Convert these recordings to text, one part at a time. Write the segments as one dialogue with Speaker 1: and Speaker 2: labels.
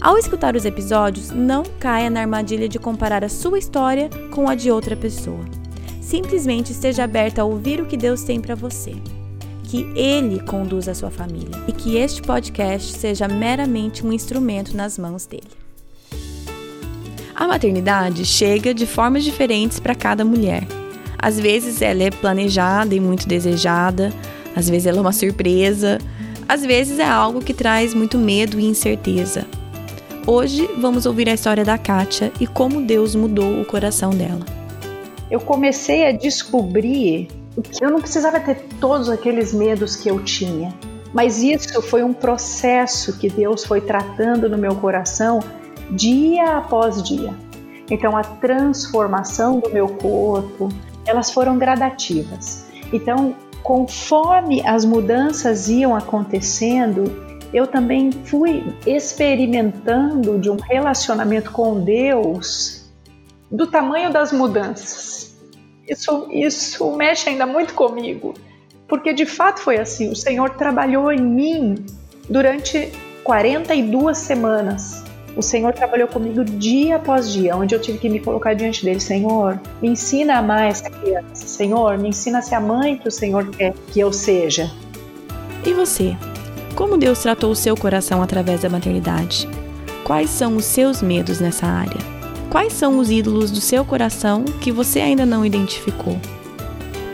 Speaker 1: Ao escutar os episódios, não caia na armadilha de comparar a sua história com a de outra pessoa. Simplesmente esteja aberta a ouvir o que Deus tem para você. Que Ele conduza a sua família e que este podcast seja meramente um instrumento nas mãos dele. A maternidade chega de formas diferentes para cada mulher. Às vezes ela é planejada e muito desejada, às vezes ela é uma surpresa, às vezes é algo que traz muito medo e incerteza. Hoje vamos ouvir a história da Kátia e como Deus mudou o coração dela.
Speaker 2: Eu comecei a descobrir que eu não precisava ter todos aqueles medos que eu tinha, mas isso foi um processo que Deus foi tratando no meu coração dia após dia. Então a transformação do meu corpo, elas foram gradativas. Então, conforme as mudanças iam acontecendo, eu também fui experimentando de um relacionamento com Deus do tamanho das mudanças. Isso, isso mexe ainda muito comigo, porque de fato foi assim: o Senhor trabalhou em mim durante 42 semanas. O Senhor trabalhou comigo dia após dia, onde eu tive que me colocar diante dele. Senhor, me ensina a amar essa criança. Senhor, me ensina a ser a mãe que o Senhor quer que eu seja.
Speaker 1: E você? Como Deus tratou o seu coração através da maternidade? Quais são os seus medos nessa área? Quais são os ídolos do seu coração que você ainda não identificou?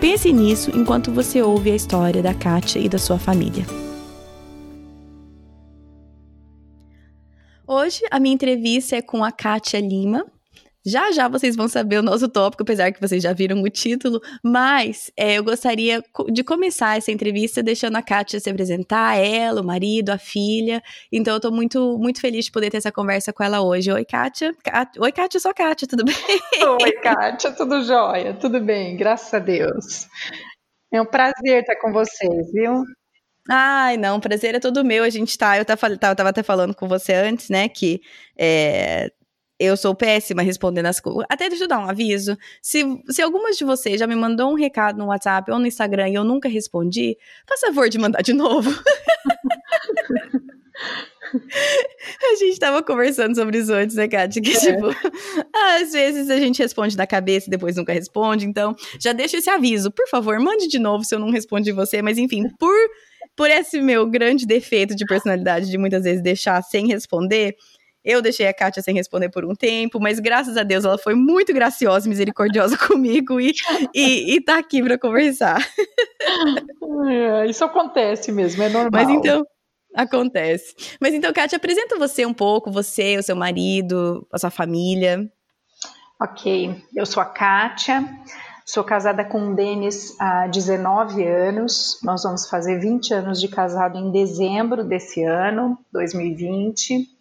Speaker 1: Pense nisso enquanto você ouve a história da Kátia e da sua família. Hoje a minha entrevista é com a Kátia Lima, já já vocês vão saber o nosso tópico, apesar que vocês já viram o título, mas é, eu gostaria de começar essa entrevista deixando a Kátia se apresentar, ela, o marido, a filha. Então eu tô muito, muito feliz de poder ter essa conversa com ela hoje. Oi, Kátia. Kátia. Oi, Kátia, sou Kátia, tudo bem?
Speaker 2: Oi, Kátia, tudo jóia? Tudo bem, graças a Deus. É um prazer estar com vocês, viu?
Speaker 1: Ai, não, prazer é todo meu. A gente tá, eu tava, eu tava até falando com você antes, né, que é, eu sou péssima respondendo as coisas. Até deixa eu dar um aviso. Se, se algumas de vocês já me mandou um recado no WhatsApp ou no Instagram e eu nunca respondi, faça favor de mandar de novo. a gente tava conversando sobre isso antes, né, Kátia? Que, é. tipo, às vezes a gente responde na cabeça e depois nunca responde. Então, já deixa esse aviso. Por favor, mande de novo se eu não respondi você. Mas, enfim, por, por esse meu grande defeito de personalidade de muitas vezes deixar sem responder, eu deixei a Kátia sem responder por um tempo, mas graças a Deus ela foi muito graciosa e misericordiosa comigo e, e, e tá aqui para conversar.
Speaker 2: É, isso acontece mesmo, é normal.
Speaker 1: Mas então, acontece. Mas então, Kátia, apresenta você um pouco, você, o seu marido, a sua família.
Speaker 2: Ok, eu sou a Kátia, sou casada com o Denis há 19 anos, nós vamos fazer 20 anos de casado em dezembro desse ano, 2020.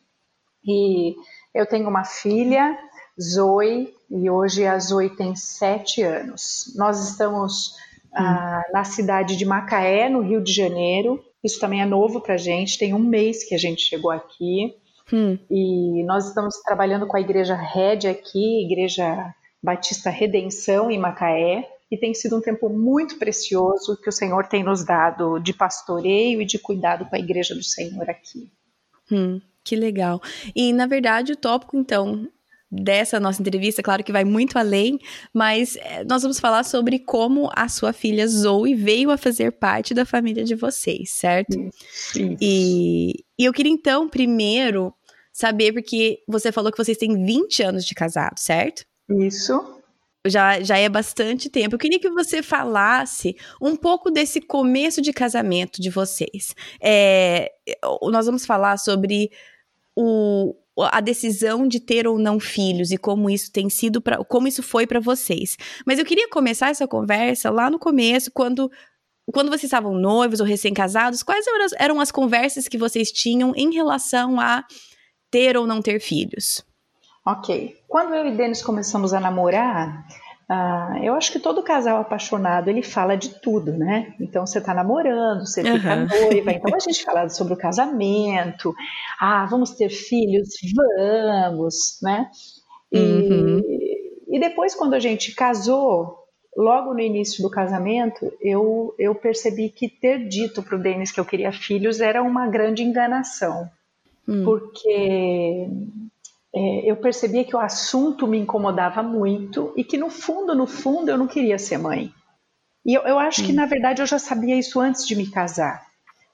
Speaker 2: E eu tenho uma filha, Zoe, e hoje a Zoe tem sete anos. Nós estamos hum. ah, na cidade de Macaé, no Rio de Janeiro. Isso também é novo para a gente, tem um mês que a gente chegou aqui. Hum. E nós estamos trabalhando com a igreja Red aqui, Igreja Batista Redenção em Macaé. E tem sido um tempo muito precioso que o Senhor tem nos dado de pastoreio e de cuidado com a igreja do Senhor aqui.
Speaker 1: Hum. Que legal. E, na verdade, o tópico, então, dessa nossa entrevista, claro que vai muito além, mas é, nós vamos falar sobre como a sua filha Zoe veio a fazer parte da família de vocês, certo?
Speaker 2: Sim.
Speaker 1: E, e eu queria, então, primeiro saber, porque você falou que vocês têm 20 anos de casado, certo?
Speaker 2: Isso
Speaker 1: já, já é bastante tempo. Eu queria que você falasse um pouco desse começo de casamento de vocês. É, nós vamos falar sobre o, a decisão de ter ou não filhos e como isso tem sido para como isso foi para vocês. Mas eu queria começar essa conversa lá no começo, quando quando vocês estavam noivos ou recém-casados, quais eram as, eram as conversas que vocês tinham em relação a ter ou não ter filhos?
Speaker 2: Ok. Quando eu e Denis começamos a namorar, uh, eu acho que todo casal apaixonado ele fala de tudo, né? Então você está namorando, você uhum. fica noiva, então a gente fala sobre o casamento, ah, vamos ter filhos, vamos, né? E, uhum. e depois quando a gente casou, logo no início do casamento, eu, eu percebi que ter dito para o Denis que eu queria filhos era uma grande enganação. Hum. Porque é, eu percebia que o assunto me incomodava muito e que no fundo, no fundo, eu não queria ser mãe. E eu, eu acho hum. que, na verdade, eu já sabia isso antes de me casar.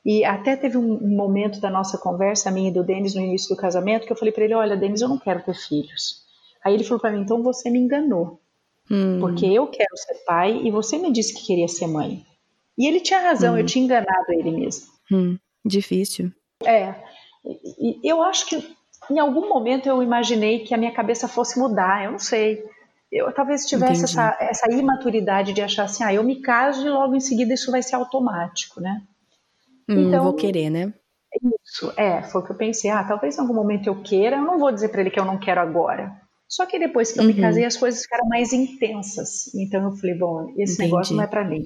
Speaker 2: E até teve um, momento da nossa conversa, a minha e do Denis, no início do casamento, que eu falei para ele: Olha, Denis, eu não quero ter filhos. Aí ele falou para mim: Então você me enganou. Hum. Porque eu quero ser pai e você me disse que queria ser mãe. E ele tinha razão, hum. eu tinha enganado ele mesmo.
Speaker 1: Hum. Difícil.
Speaker 2: É. E, eu acho que em algum momento eu imaginei que a minha cabeça fosse mudar, eu não sei. Eu talvez tivesse essa, essa imaturidade de achar assim, ah, eu me caso e logo em seguida isso vai ser automático, né?
Speaker 1: Hum, então, vou querer, né?
Speaker 2: Isso, é, foi o que eu pensei. Ah, talvez em algum momento eu queira, eu não vou dizer para ele que eu não quero agora. Só que depois que eu uhum. me casei, as coisas ficaram mais intensas. Então eu falei, bom, esse Entendi. negócio não é para mim,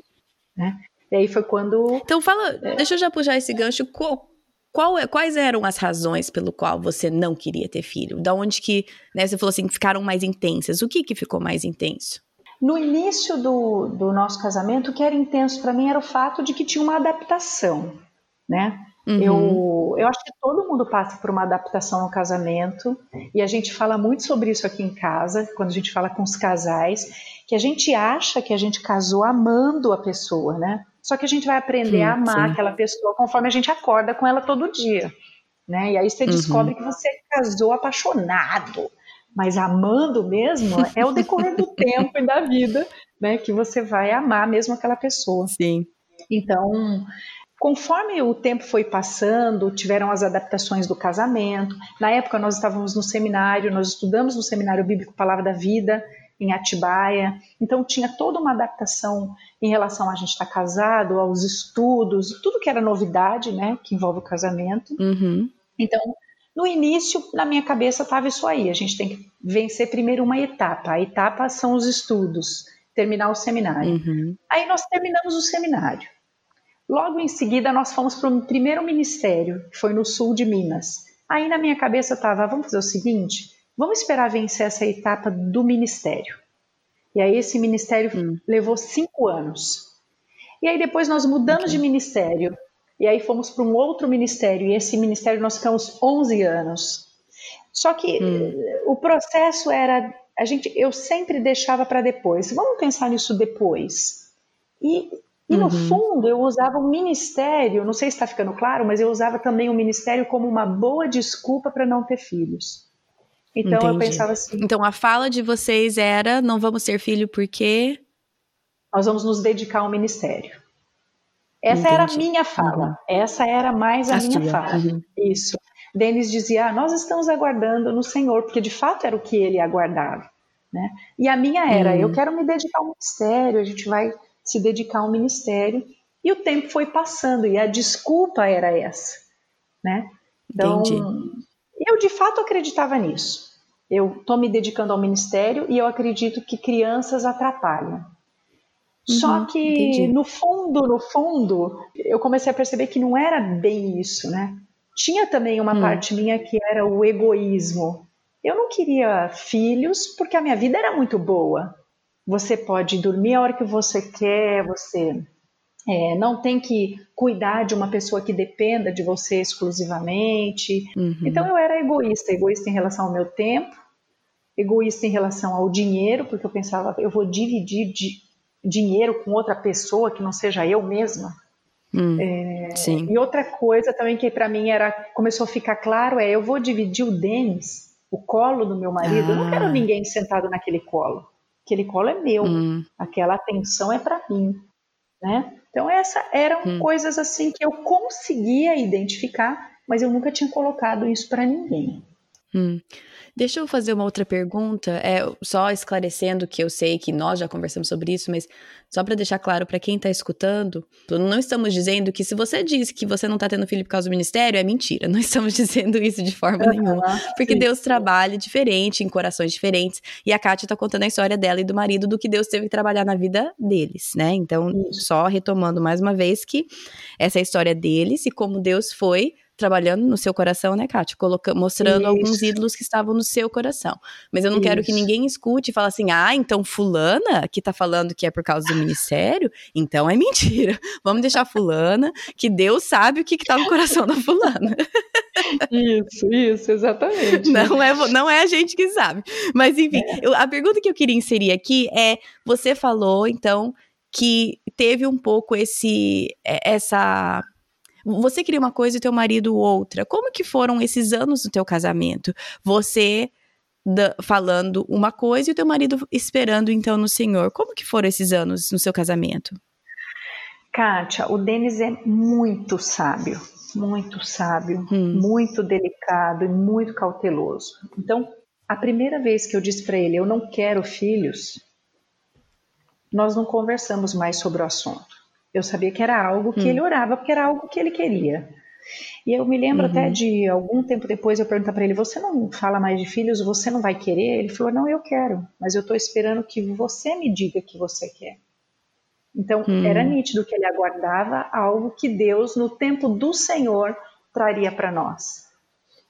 Speaker 2: né? E aí foi quando.
Speaker 1: Então fala, é... deixa eu já puxar esse gancho. Qual, qual, é, quais eram as razões pelo qual você não queria ter filho? Da onde que, né, você falou assim, ficaram mais intensas. O que que ficou mais intenso?
Speaker 2: No início do, do nosso casamento, o que era intenso para mim era o fato de que tinha uma adaptação, né? Uhum. Eu, eu acho que todo mundo passa por uma adaptação no casamento e a gente fala muito sobre isso aqui em casa, quando a gente fala com os casais, que a gente acha que a gente casou amando a pessoa, né? Só que a gente vai aprender sim, a amar sim. aquela pessoa conforme a gente acorda com ela todo dia, né? E aí você uhum. descobre que você casou apaixonado, mas amando mesmo é o decorrer do tempo e da vida, né? Que você vai amar mesmo aquela pessoa.
Speaker 1: Sim.
Speaker 2: Então, Conforme o tempo foi passando, tiveram as adaptações do casamento. Na época, nós estávamos no seminário, nós estudamos no Seminário Bíblico Palavra da Vida, em Atibaia. Então, tinha toda uma adaptação em relação a gente estar casado, aos estudos, tudo que era novidade, né, que envolve o casamento.
Speaker 1: Uhum.
Speaker 2: Então, no início, na minha cabeça estava isso aí. A gente tem que vencer primeiro uma etapa. A etapa são os estudos, terminar o seminário.
Speaker 1: Uhum.
Speaker 2: Aí nós terminamos o seminário. Logo em seguida, nós fomos para o primeiro ministério, que foi no sul de Minas. Aí na minha cabeça estava: vamos fazer o seguinte, vamos esperar vencer essa etapa do ministério. E aí esse ministério hum. levou cinco anos. E aí depois nós mudamos okay. de ministério. E aí fomos para um outro ministério. E esse ministério nós ficamos 11 anos. Só que hum. o processo era a gente eu sempre deixava para depois. Vamos pensar nisso depois. E e no uhum. fundo eu usava o ministério, não sei se está ficando claro, mas eu usava também o ministério como uma boa desculpa para não ter filhos. Então Entendi. eu pensava assim.
Speaker 1: Então a fala de vocês era: não vamos ter filho porque.
Speaker 2: Nós vamos nos dedicar ao ministério. Essa Entendi. era a minha fala. Uhum. Essa era mais a, a minha sua. fala. Uhum. Isso. Denis dizia: ah, nós estamos aguardando no Senhor, porque de fato era o que ele aguardava. Né? E a minha era: eu uhum. quero me dedicar ao ministério, a gente vai se dedicar ao ministério. E o tempo foi passando e a desculpa era essa, né? Então, Entendi. Eu de fato acreditava nisso. Eu estou me dedicando ao ministério e eu acredito que crianças atrapalham. Uhum, Só que entendi. no fundo, no fundo, eu comecei a perceber que não era bem isso, né? Tinha também uma hum. parte minha que era o egoísmo. Eu não queria filhos porque a minha vida era muito boa. Você pode dormir a hora que você quer, você é, não tem que cuidar de uma pessoa que dependa de você exclusivamente. Uhum. Então eu era egoísta, egoísta em relação ao meu tempo, egoísta em relação ao dinheiro, porque eu pensava, eu vou dividir di dinheiro com outra pessoa que não seja eu mesma.
Speaker 1: Hum, é,
Speaker 2: e outra coisa também que para mim era começou a ficar claro é eu vou dividir o Denis, o colo do meu marido. Ah. Eu não quero ah. ninguém sentado naquele colo aquele colo é meu, hum. aquela atenção é para mim, né? Então essa eram hum. coisas assim que eu conseguia identificar, mas eu nunca tinha colocado isso para ninguém.
Speaker 1: Hum. Deixa eu fazer uma outra pergunta, é, só esclarecendo que eu sei que nós já conversamos sobre isso, mas só para deixar claro para quem está escutando, não estamos dizendo que se você diz que você não está tendo filho por causa do ministério, é mentira. Não estamos dizendo isso de forma nenhuma. Porque sim. Deus trabalha diferente, em corações diferentes. E a Kátia está contando a história dela e do marido, do que Deus teve que trabalhar na vida deles, né? Então, só retomando mais uma vez que essa é a história deles e como Deus foi trabalhando no seu coração, né, Kátia? Coloca, mostrando Isso. alguns ídolos que estavam no seu coração. Mas eu não Isso. quero que ninguém escute e fale assim, ah, então fulana que tá falando que é por causa do ministério, então é mentira. Vamos deixar fulana, que Deus sabe o que, que tá no coração da fulana.
Speaker 2: Isso, isso, exatamente.
Speaker 1: Não é, não é a gente que sabe. Mas enfim, é. eu, a pergunta que eu queria inserir aqui é, você falou, então, que teve um pouco esse, é, essa você queria uma coisa e teu marido outra. Como que foram esses anos do teu casamento? Você da, falando uma coisa e o teu marido esperando então no Senhor. Como que foram esses anos no seu casamento?
Speaker 2: Kátia, o Denis é muito sábio, muito sábio, hum. muito delicado e muito cauteloso. Então, a primeira vez que eu disse para ele, eu não quero filhos, nós não conversamos mais sobre o assunto. Eu sabia que era algo que hum. ele orava, porque era algo que ele queria. E eu me lembro uhum. até de algum tempo depois eu perguntar para ele: Você não fala mais de filhos? Você não vai querer? Ele falou: Não, eu quero, mas eu estou esperando que você me diga que você quer. Então hum. era nítido que ele aguardava algo que Deus, no tempo do Senhor, traria para nós.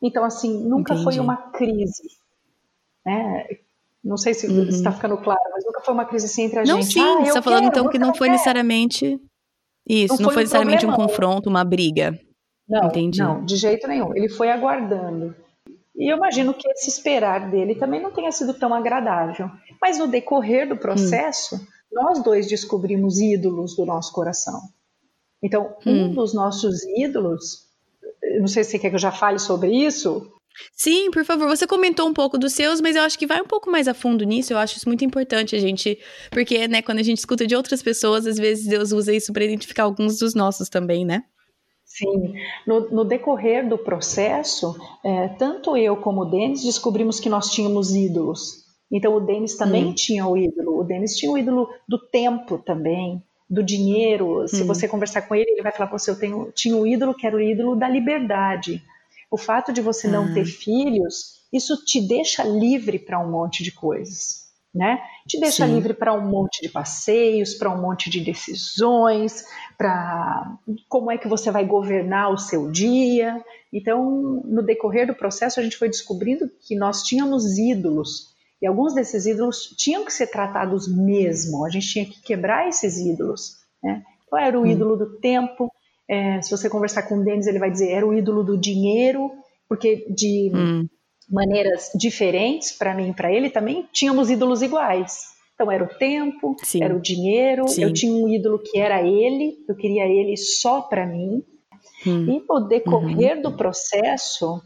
Speaker 2: Então, assim, nunca Entendi. foi uma crise. Né? Não sei se uhum. está ficando claro, mas nunca foi uma crise assim entre a
Speaker 1: não,
Speaker 2: gente.
Speaker 1: Sim, ah, você está falando então que não foi quer. necessariamente isso, não, não foi, foi necessariamente um confronto, uma briga.
Speaker 2: Não, Entendi. não, de jeito nenhum. Ele foi aguardando. E eu imagino que esse esperar dele também não tenha sido tão agradável. Mas no decorrer do processo, hum. nós dois descobrimos ídolos do nosso coração. Então, um hum. dos nossos ídolos, não sei se você quer que eu já fale sobre isso.
Speaker 1: Sim, por favor. Você comentou um pouco dos seus, mas eu acho que vai um pouco mais a fundo nisso. Eu acho isso muito importante a gente, porque, né, quando a gente escuta de outras pessoas, às vezes Deus usa isso para identificar alguns dos nossos também, né?
Speaker 2: Sim, no, no decorrer do processo, é, tanto eu como o Denis descobrimos que nós tínhamos ídolos. Então o Denis também hum. tinha o ídolo. O Denis tinha o ídolo do tempo também, do dinheiro. Se hum. você conversar com ele, ele vai falar para você: eu tenho, tinha o ídolo que era o ídolo da liberdade. O fato de você não ter ah. filhos, isso te deixa livre para um monte de coisas. Né? Te deixa Sim. livre para um monte de passeios, para um monte de decisões, para como é que você vai governar o seu dia. Então, no decorrer do processo, a gente foi descobrindo que nós tínhamos ídolos e alguns desses ídolos tinham que ser tratados mesmo. A gente tinha que quebrar esses ídolos. Né? Qual era o hum. ídolo do tempo? É, se você conversar com o Denis, ele vai dizer era o ídolo do dinheiro, porque de hum. maneiras diferentes, para mim e para ele também, tínhamos ídolos iguais. Então era o tempo, Sim. era o dinheiro, Sim. eu tinha um ídolo que era ele, eu queria ele só para mim. Hum. E no decorrer uhum. do processo,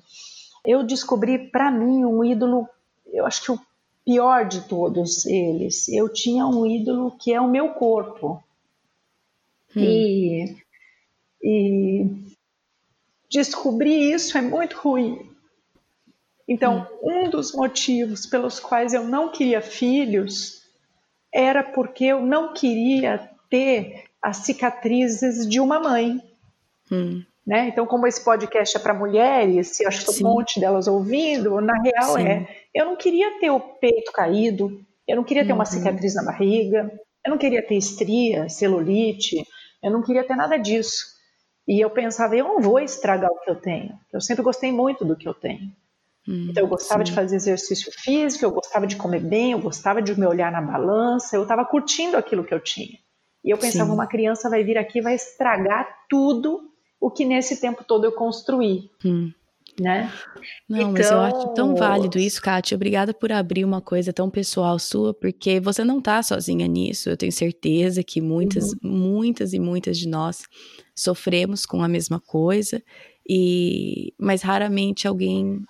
Speaker 2: eu descobri para mim um ídolo, eu acho que o pior de todos eles. Eu tinha um ídolo que é o meu corpo. Hum. E e descobrir isso é muito ruim. Então, hum. um dos motivos pelos quais eu não queria filhos era porque eu não queria ter as cicatrizes de uma mãe. Hum. Né? Então, como esse podcast é para mulheres, eu acho que um monte delas ouvindo, na real Sim. é, eu não queria ter o peito caído, eu não queria ter uma uhum. cicatriz na barriga, eu não queria ter estria, celulite, eu não queria ter nada disso. E eu pensava, eu não vou estragar o que eu tenho. Eu sempre gostei muito do que eu tenho. Hum, então eu gostava sim. de fazer exercício físico, eu gostava de comer bem, eu gostava de me olhar na balança, eu estava curtindo aquilo que eu tinha. E eu pensava, sim. uma criança vai vir aqui e vai estragar tudo o que nesse tempo todo eu construí. Hum. Né?
Speaker 1: Não, então... mas eu acho tão então válido isso, Kátia. Obrigada por abrir uma coisa tão pessoal sua, porque você não está sozinha nisso. Eu tenho certeza que muitas, uhum. muitas e muitas de nós sofremos com a mesma coisa, e mas raramente alguém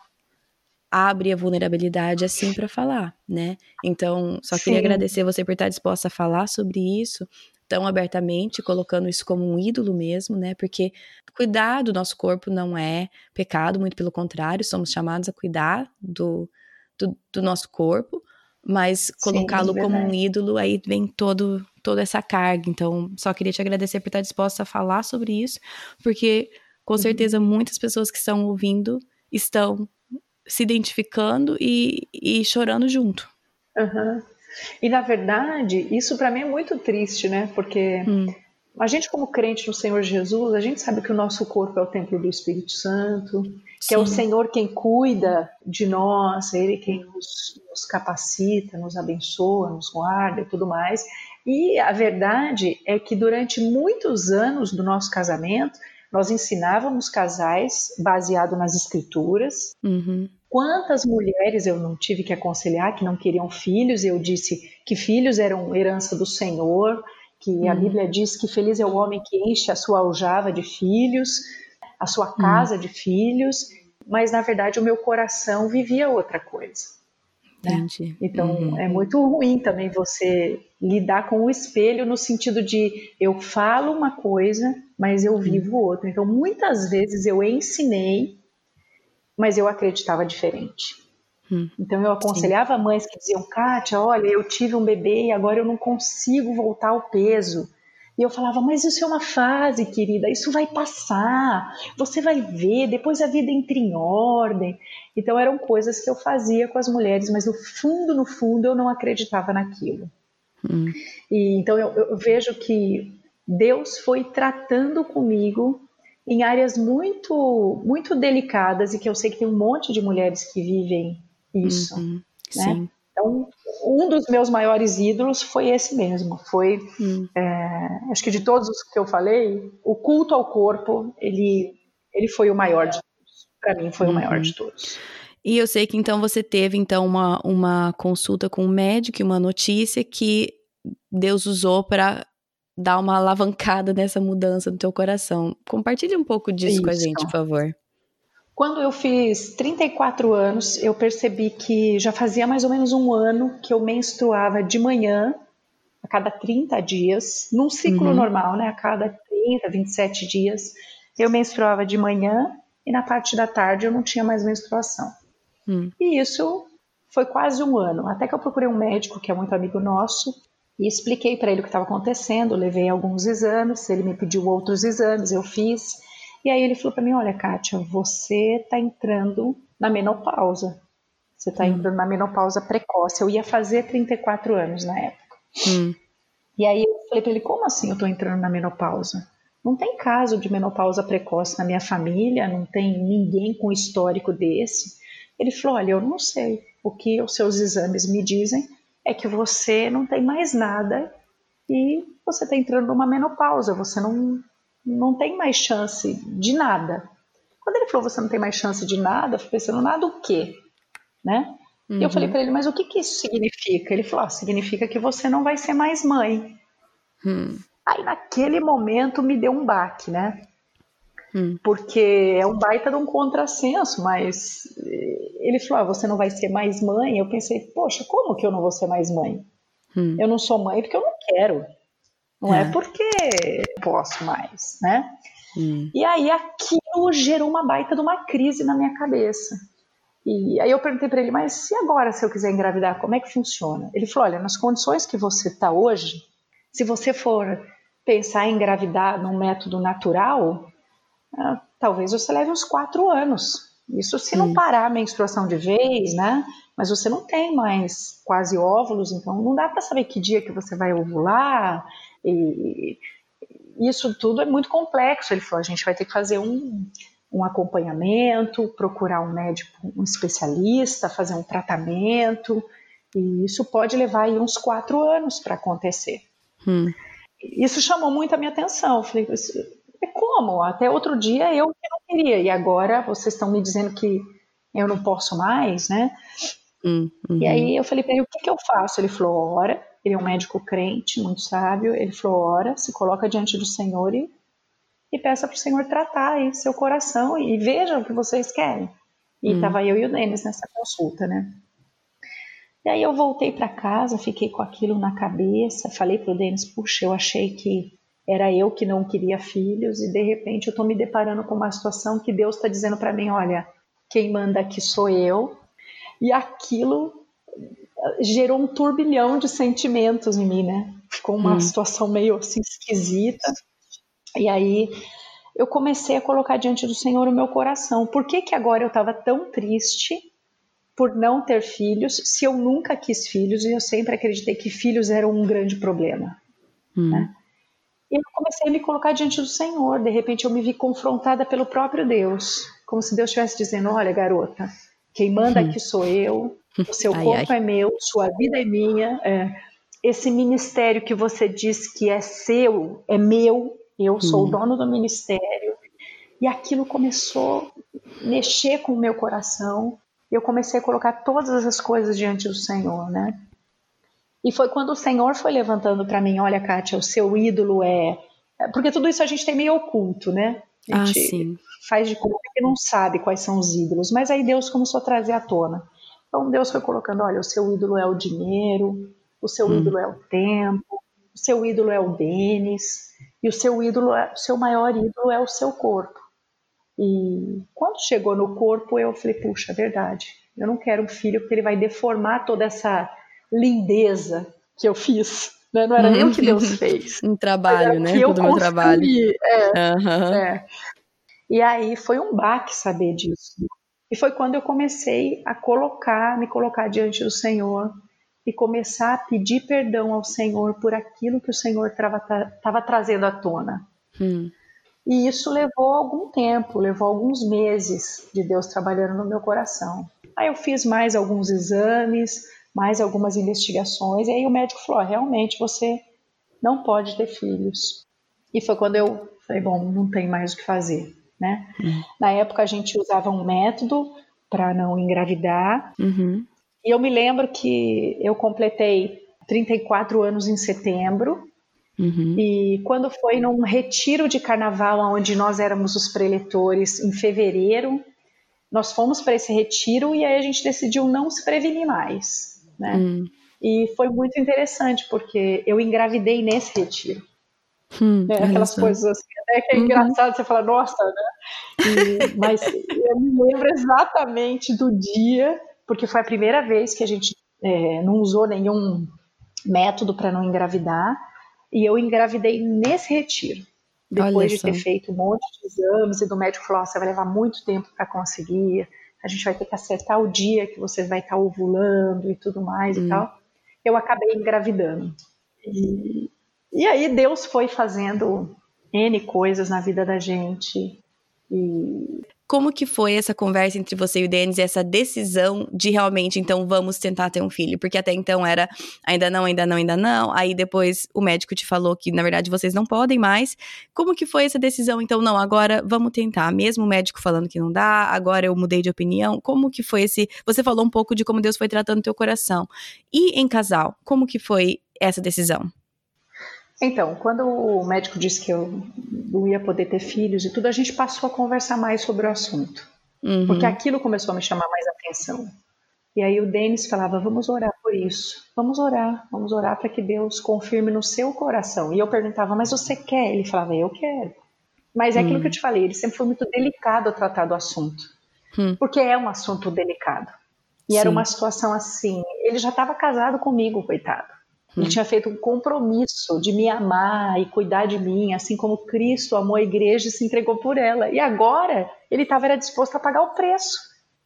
Speaker 1: abre a vulnerabilidade assim para falar, né? Então, só queria Sim. agradecer você por estar disposta a falar sobre isso tão abertamente, colocando isso como um ídolo mesmo, né? Porque cuidar do nosso corpo não é pecado, muito pelo contrário, somos chamados a cuidar do, do, do nosso corpo, mas colocá-lo como um ídolo, aí vem todo, toda essa carga. Então, só queria te agradecer por estar disposta a falar sobre isso, porque com uhum. certeza muitas pessoas que estão ouvindo estão se identificando e, e chorando junto.
Speaker 2: Uhum. E na verdade, isso para mim é muito triste, né? Porque hum. a gente, como crente no Senhor Jesus, a gente sabe que o nosso corpo é o templo do Espírito Santo, que Sim. é o Senhor quem cuida de nós, é Ele quem nos, nos capacita, nos abençoa, nos guarda e tudo mais. E a verdade é que durante muitos anos do nosso casamento, nós ensinávamos casais baseado nas escrituras. Uhum. Quantas mulheres eu não tive que aconselhar que não queriam filhos? Eu disse que filhos eram herança do Senhor, que uhum. a Bíblia diz que feliz é o homem que enche a sua aljava de filhos, a sua casa uhum. de filhos, mas na verdade o meu coração vivia outra coisa. Né? Então uhum. é muito ruim também você lidar com o espelho no sentido de eu falo uma coisa, mas eu vivo outra. Então muitas vezes eu ensinei, mas eu acreditava diferente. Hum. Então eu aconselhava Sim. mães que diziam, Kátia, olha, eu tive um bebê e agora eu não consigo voltar ao peso. E eu falava, mas isso é uma fase, querida, isso vai passar, você vai ver, depois a vida entra em ordem. Então eram coisas que eu fazia com as mulheres, mas no fundo, no fundo, eu não acreditava naquilo. Hum. E, então eu, eu vejo que Deus foi tratando comigo em áreas muito, muito delicadas e que eu sei que tem um monte de mulheres que vivem isso. Uhum. Né? Sim. Então, um dos meus maiores ídolos foi esse mesmo. Foi, hum. é, acho que de todos os que eu falei, o culto ao corpo, ele, ele foi o maior de todos. Para mim, foi uhum. o maior de todos.
Speaker 1: E eu sei que então você teve então uma, uma consulta com um médico e uma notícia que Deus usou para dar uma alavancada nessa mudança no teu coração. Compartilhe um pouco disso Isso. com a gente, por favor.
Speaker 2: Quando eu fiz 34 anos, eu percebi que já fazia mais ou menos um ano que eu menstruava de manhã, a cada 30 dias, num ciclo uhum. normal, né? A cada 30, 27 dias, eu menstruava de manhã e na parte da tarde eu não tinha mais menstruação. Uhum. E isso foi quase um ano, até que eu procurei um médico que é muito amigo nosso e expliquei para ele o que estava acontecendo, levei alguns exames, ele me pediu outros exames, eu fiz. E aí ele falou para mim: Olha, Kátia, você está entrando na menopausa. Você está hum. entrando na menopausa precoce. Eu ia fazer 34 anos na época. Hum. E aí eu falei para ele: Como assim eu estou entrando na menopausa? Não tem caso de menopausa precoce na minha família, não tem ninguém com histórico desse. Ele falou: Olha, eu não sei. O que os seus exames me dizem é que você não tem mais nada e você está entrando numa menopausa. Você não, não tem mais chance de nada. Quando ele falou você não tem mais chance de nada, eu fui pensando, nada o quê? Né? Uhum. E eu falei uhum. para ele, mas o que, que isso significa? Ele falou, ah, significa que você não vai ser mais mãe. Hum. Aí naquele momento me deu um baque, né? Hum. Porque é um baita de um contrassenso, mas eh, ele falou, ah, você não vai ser mais mãe. Eu pensei, poxa, como que eu não vou ser mais mãe? Hum. Eu não sou mãe porque eu não quero. Não é, é porque posso mais, né? Hum. E aí aquilo gerou uma baita de uma crise na minha cabeça. E aí eu perguntei para ele, mas e agora se eu quiser engravidar, como é que funciona? Ele falou, olha, nas condições que você está hoje, se você for pensar em engravidar num método natural, ah, talvez você leve uns quatro anos. Isso se não parar a menstruação de vez, né? Mas você não tem mais quase óvulos, então não dá para saber que dia que você vai ovular, e isso tudo é muito complexo. Ele falou: a gente vai ter que fazer um, um acompanhamento, procurar um médico, um especialista, fazer um tratamento, e isso pode levar aí uns quatro anos para acontecer. Hum. Isso chamou muito a minha atenção. Eu falei: como? Até outro dia eu que não queria, e agora vocês estão me dizendo que eu não posso mais, né? Hum, uhum. E aí eu falei para ele: o que, que eu faço? Ele falou: ora ele é um médico crente, muito sábio. Ele falou: ora, se coloca diante do Senhor e, e peça para o Senhor tratar aí seu coração e veja o que vocês querem. E estava hum. eu e o Denis nessa consulta, né? E aí eu voltei para casa, fiquei com aquilo na cabeça, falei para o Denis: puxa, eu achei que era eu que não queria filhos e de repente eu estou me deparando com uma situação que Deus está dizendo para mim: olha, quem manda aqui sou eu E aquilo gerou um turbilhão de sentimentos em mim, né? Ficou uma hum. situação meio assim esquisita. E aí eu comecei a colocar diante do Senhor o meu coração. Por que, que agora eu estava tão triste por não ter filhos, se eu nunca quis filhos e eu sempre acreditei que filhos eram um grande problema? Hum. Né? E eu comecei a me colocar diante do Senhor. De repente eu me vi confrontada pelo próprio Deus, como se Deus estivesse dizendo: Olha, garota, quem manda aqui sou eu, o seu ai, corpo ai. é meu, sua vida é minha. É, esse ministério que você diz que é seu, é meu, eu sou hum. o dono do ministério. E aquilo começou a mexer com o meu coração. Eu comecei a colocar todas as coisas diante do Senhor, né? E foi quando o Senhor foi levantando para mim, olha, Kátia, o seu ídolo é... Porque tudo isso a gente tem meio oculto, né? A
Speaker 1: ah,
Speaker 2: gente
Speaker 1: ah, sim.
Speaker 2: faz de conta que não sabe quais são os ídolos. Mas aí Deus começou a trazer à tona. Então Deus foi colocando, olha, o seu ídolo é o dinheiro, o seu hum. ídolo é o tempo, o seu ídolo é o Denis, e o seu ídolo, é, o seu maior ídolo é o seu corpo. E quando chegou no corpo, eu falei, puxa, é verdade, eu não quero um filho porque ele vai deformar toda essa lindeza que eu fiz. Né? Não era nem o que Deus fez.
Speaker 1: um trabalho, né?
Speaker 2: Que eu
Speaker 1: meu trabalho.
Speaker 2: É, uhum. é. E aí foi um baque saber disso. E foi quando eu comecei a colocar, me colocar diante do Senhor e começar a pedir perdão ao Senhor por aquilo que o Senhor estava trazendo à tona. Hum. E isso levou algum tempo, levou alguns meses de Deus trabalhando no meu coração. Aí eu fiz mais alguns exames, mais algumas investigações, e aí o médico falou: realmente você não pode ter filhos. E foi quando eu falei: bom, não tem mais o que fazer. Né? Uhum. Na época a gente usava um método para não engravidar. Uhum. E eu me lembro que eu completei 34 anos em setembro. Uhum. E quando foi num retiro de carnaval, onde nós éramos os preletores, em fevereiro, nós fomos para esse retiro e aí a gente decidiu não se prevenir mais. Né? Uhum. E foi muito interessante, porque eu engravidei nesse retiro. Hum, né? Aquelas coisas assim, até que é uhum. engraçado, você fala, nossa, né? E, mas eu me lembro exatamente do dia, porque foi a primeira vez que a gente é, não usou nenhum método para não engravidar, e eu engravidei nesse retiro. Depois de ter feito um monte de exames, e do médico falou: você vai levar muito tempo para conseguir, a gente vai ter que acertar o dia que você vai estar tá ovulando e tudo mais hum. e tal. Eu acabei engravidando. E, e aí Deus foi fazendo N coisas na vida da gente. E...
Speaker 1: Como que foi essa conversa entre você e o Denis, essa decisão de realmente, então, vamos tentar ter um filho? Porque até então era ainda não, ainda não, ainda não. Aí depois o médico te falou que, na verdade, vocês não podem mais. Como que foi essa decisão? Então, não, agora vamos tentar. Mesmo o médico falando que não dá, agora eu mudei de opinião. Como que foi esse... Você falou um pouco de como Deus foi tratando teu coração. E em casal, como que foi essa decisão?
Speaker 2: Então, quando o médico disse que eu não ia poder ter filhos e tudo, a gente passou a conversar mais sobre o assunto. Uhum. Porque aquilo começou a me chamar mais atenção. E aí o Denis falava: vamos orar por isso, vamos orar, vamos orar para que Deus confirme no seu coração. E eu perguntava: mas você quer? Ele falava: eu quero. Mas é aquilo uhum. que eu te falei, ele sempre foi muito delicado a tratar do assunto. Uhum. Porque é um assunto delicado. E Sim. era uma situação assim. Ele já estava casado comigo, coitado. Ele hum. tinha feito um compromisso de me amar e cuidar de mim, assim como Cristo amou a igreja e se entregou por ela. E agora ele estava disposto a pagar o preço.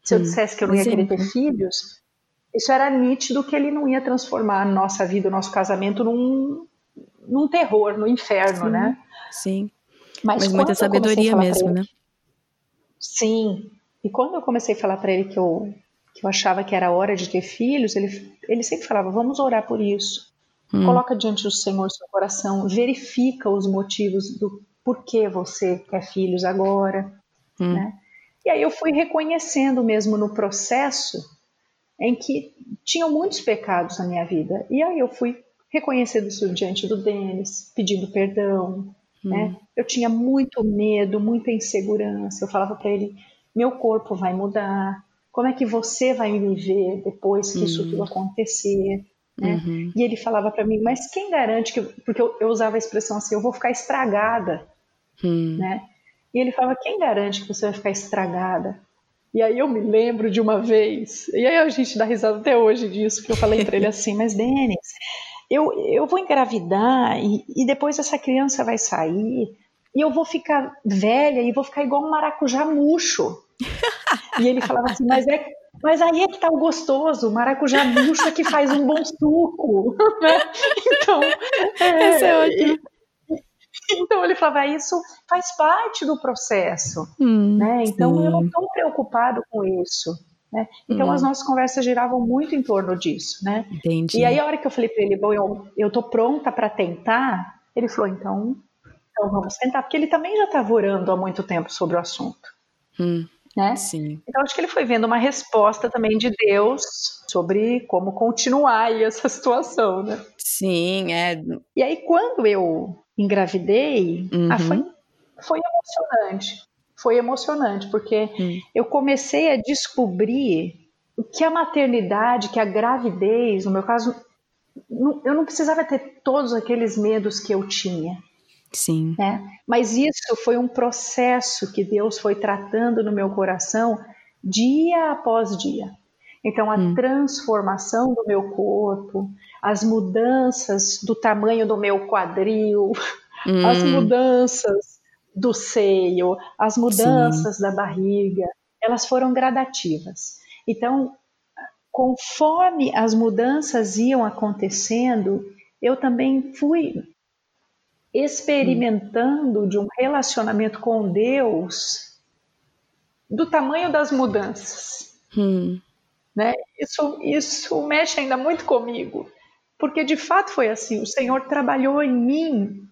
Speaker 2: Se eu dissesse que eu não ia querer ter filhos, isso era nítido que ele não ia transformar a nossa vida, o nosso casamento num, num terror, no inferno,
Speaker 1: Sim.
Speaker 2: né?
Speaker 1: Sim. Mas, Mas muita sabedoria mesmo, ele, né?
Speaker 2: Sim. E quando eu comecei a falar para ele que eu, que eu achava que era hora de ter filhos, ele, ele sempre falava: vamos orar por isso. Hum. Coloca diante do Senhor seu coração, verifica os motivos do porquê você quer filhos agora, hum. né? E aí eu fui reconhecendo mesmo no processo em que tinham muitos pecados na minha vida. E aí eu fui reconhecendo isso diante do Denis, pedindo perdão, hum. né? Eu tinha muito medo, muita insegurança. Eu falava para ele: meu corpo vai mudar. Como é que você vai me ver depois que hum. isso tudo acontecer? Né? Uhum. E ele falava para mim, mas quem garante que. Porque eu, eu, usava a expressão assim, eu vou ficar estragada. Uhum. Né? E ele falava, quem garante que você vai ficar estragada? E aí eu me lembro de uma vez, e aí a gente dá risada até hoje disso, que eu falei para ele assim, mas Denis, eu, eu vou engravidar e, e depois essa criança vai sair e eu vou ficar velha e vou ficar igual um maracujá murcho. e ele falava assim, mas é mas aí é que tá o gostoso, o maracujá murcho é que faz um bom suco, né? Então, é, é ótimo. Então ele falava, isso faz parte do processo, hum, né? Então sim. eu não estou preocupado com isso. Né? Então hum. as nossas conversas giravam muito em torno disso, né? Entendi. E aí a hora que eu falei para ele, bom, eu, eu tô pronta para tentar, ele falou, então, então vamos tentar, porque ele também já estava orando há muito tempo sobre o assunto. Hum. Né? Sim. Então acho que ele foi vendo uma resposta também de Deus sobre como continuar essa situação, né?
Speaker 1: Sim, é.
Speaker 2: E aí quando eu engravidei, ah, uhum. foi, foi emocionante. Foi emocionante, porque uhum. eu comecei a descobrir o que a maternidade, que a gravidez, no meu caso, eu não precisava ter todos aqueles medos que eu tinha.
Speaker 1: Sim.
Speaker 2: Né? Mas isso foi um processo que Deus foi tratando no meu coração dia após dia. Então, a hum. transformação do meu corpo, as mudanças do tamanho do meu quadril, hum. as mudanças do seio, as mudanças Sim. da barriga, elas foram gradativas. Então, conforme as mudanças iam acontecendo, eu também fui experimentando de um relacionamento com Deus do tamanho das mudanças. Hum. Né? Isso, isso mexe ainda muito comigo, porque de fato foi assim: o Senhor trabalhou em mim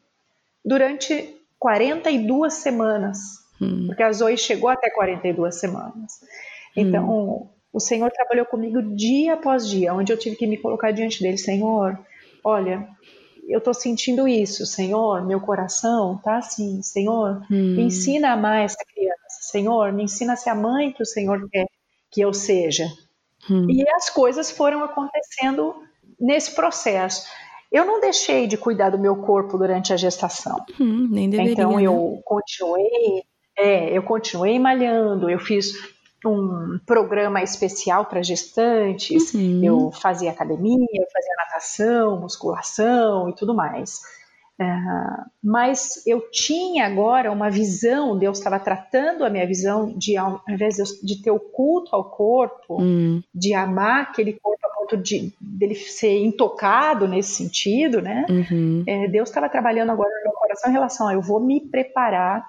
Speaker 2: durante 42 semanas, hum. porque a Zoe chegou até 42 semanas. Então, hum. o Senhor trabalhou comigo dia após dia, onde eu tive que me colocar diante dele: Senhor, olha, eu estou sentindo isso, Senhor, meu coração tá assim, Senhor, hum. me ensina a amar essa criança, Senhor, me ensina a ser a mãe que o Senhor quer que eu seja. Hum. E as coisas foram acontecendo nesse processo. Eu não deixei de cuidar do meu corpo durante a gestação.
Speaker 1: Hum, nem deveria,
Speaker 2: então
Speaker 1: né?
Speaker 2: eu continuei, é, eu continuei malhando, eu fiz um programa especial para gestantes, uhum. eu fazia academia, eu fazia natação, musculação e tudo mais. Uh, mas eu tinha agora uma visão, Deus estava tratando a minha visão de, ao invés de ter o culto ao corpo, uhum. de amar aquele corpo a ponto de dele ser intocado nesse sentido, né? Uhum. É, Deus estava trabalhando agora no meu coração em relação a eu vou me preparar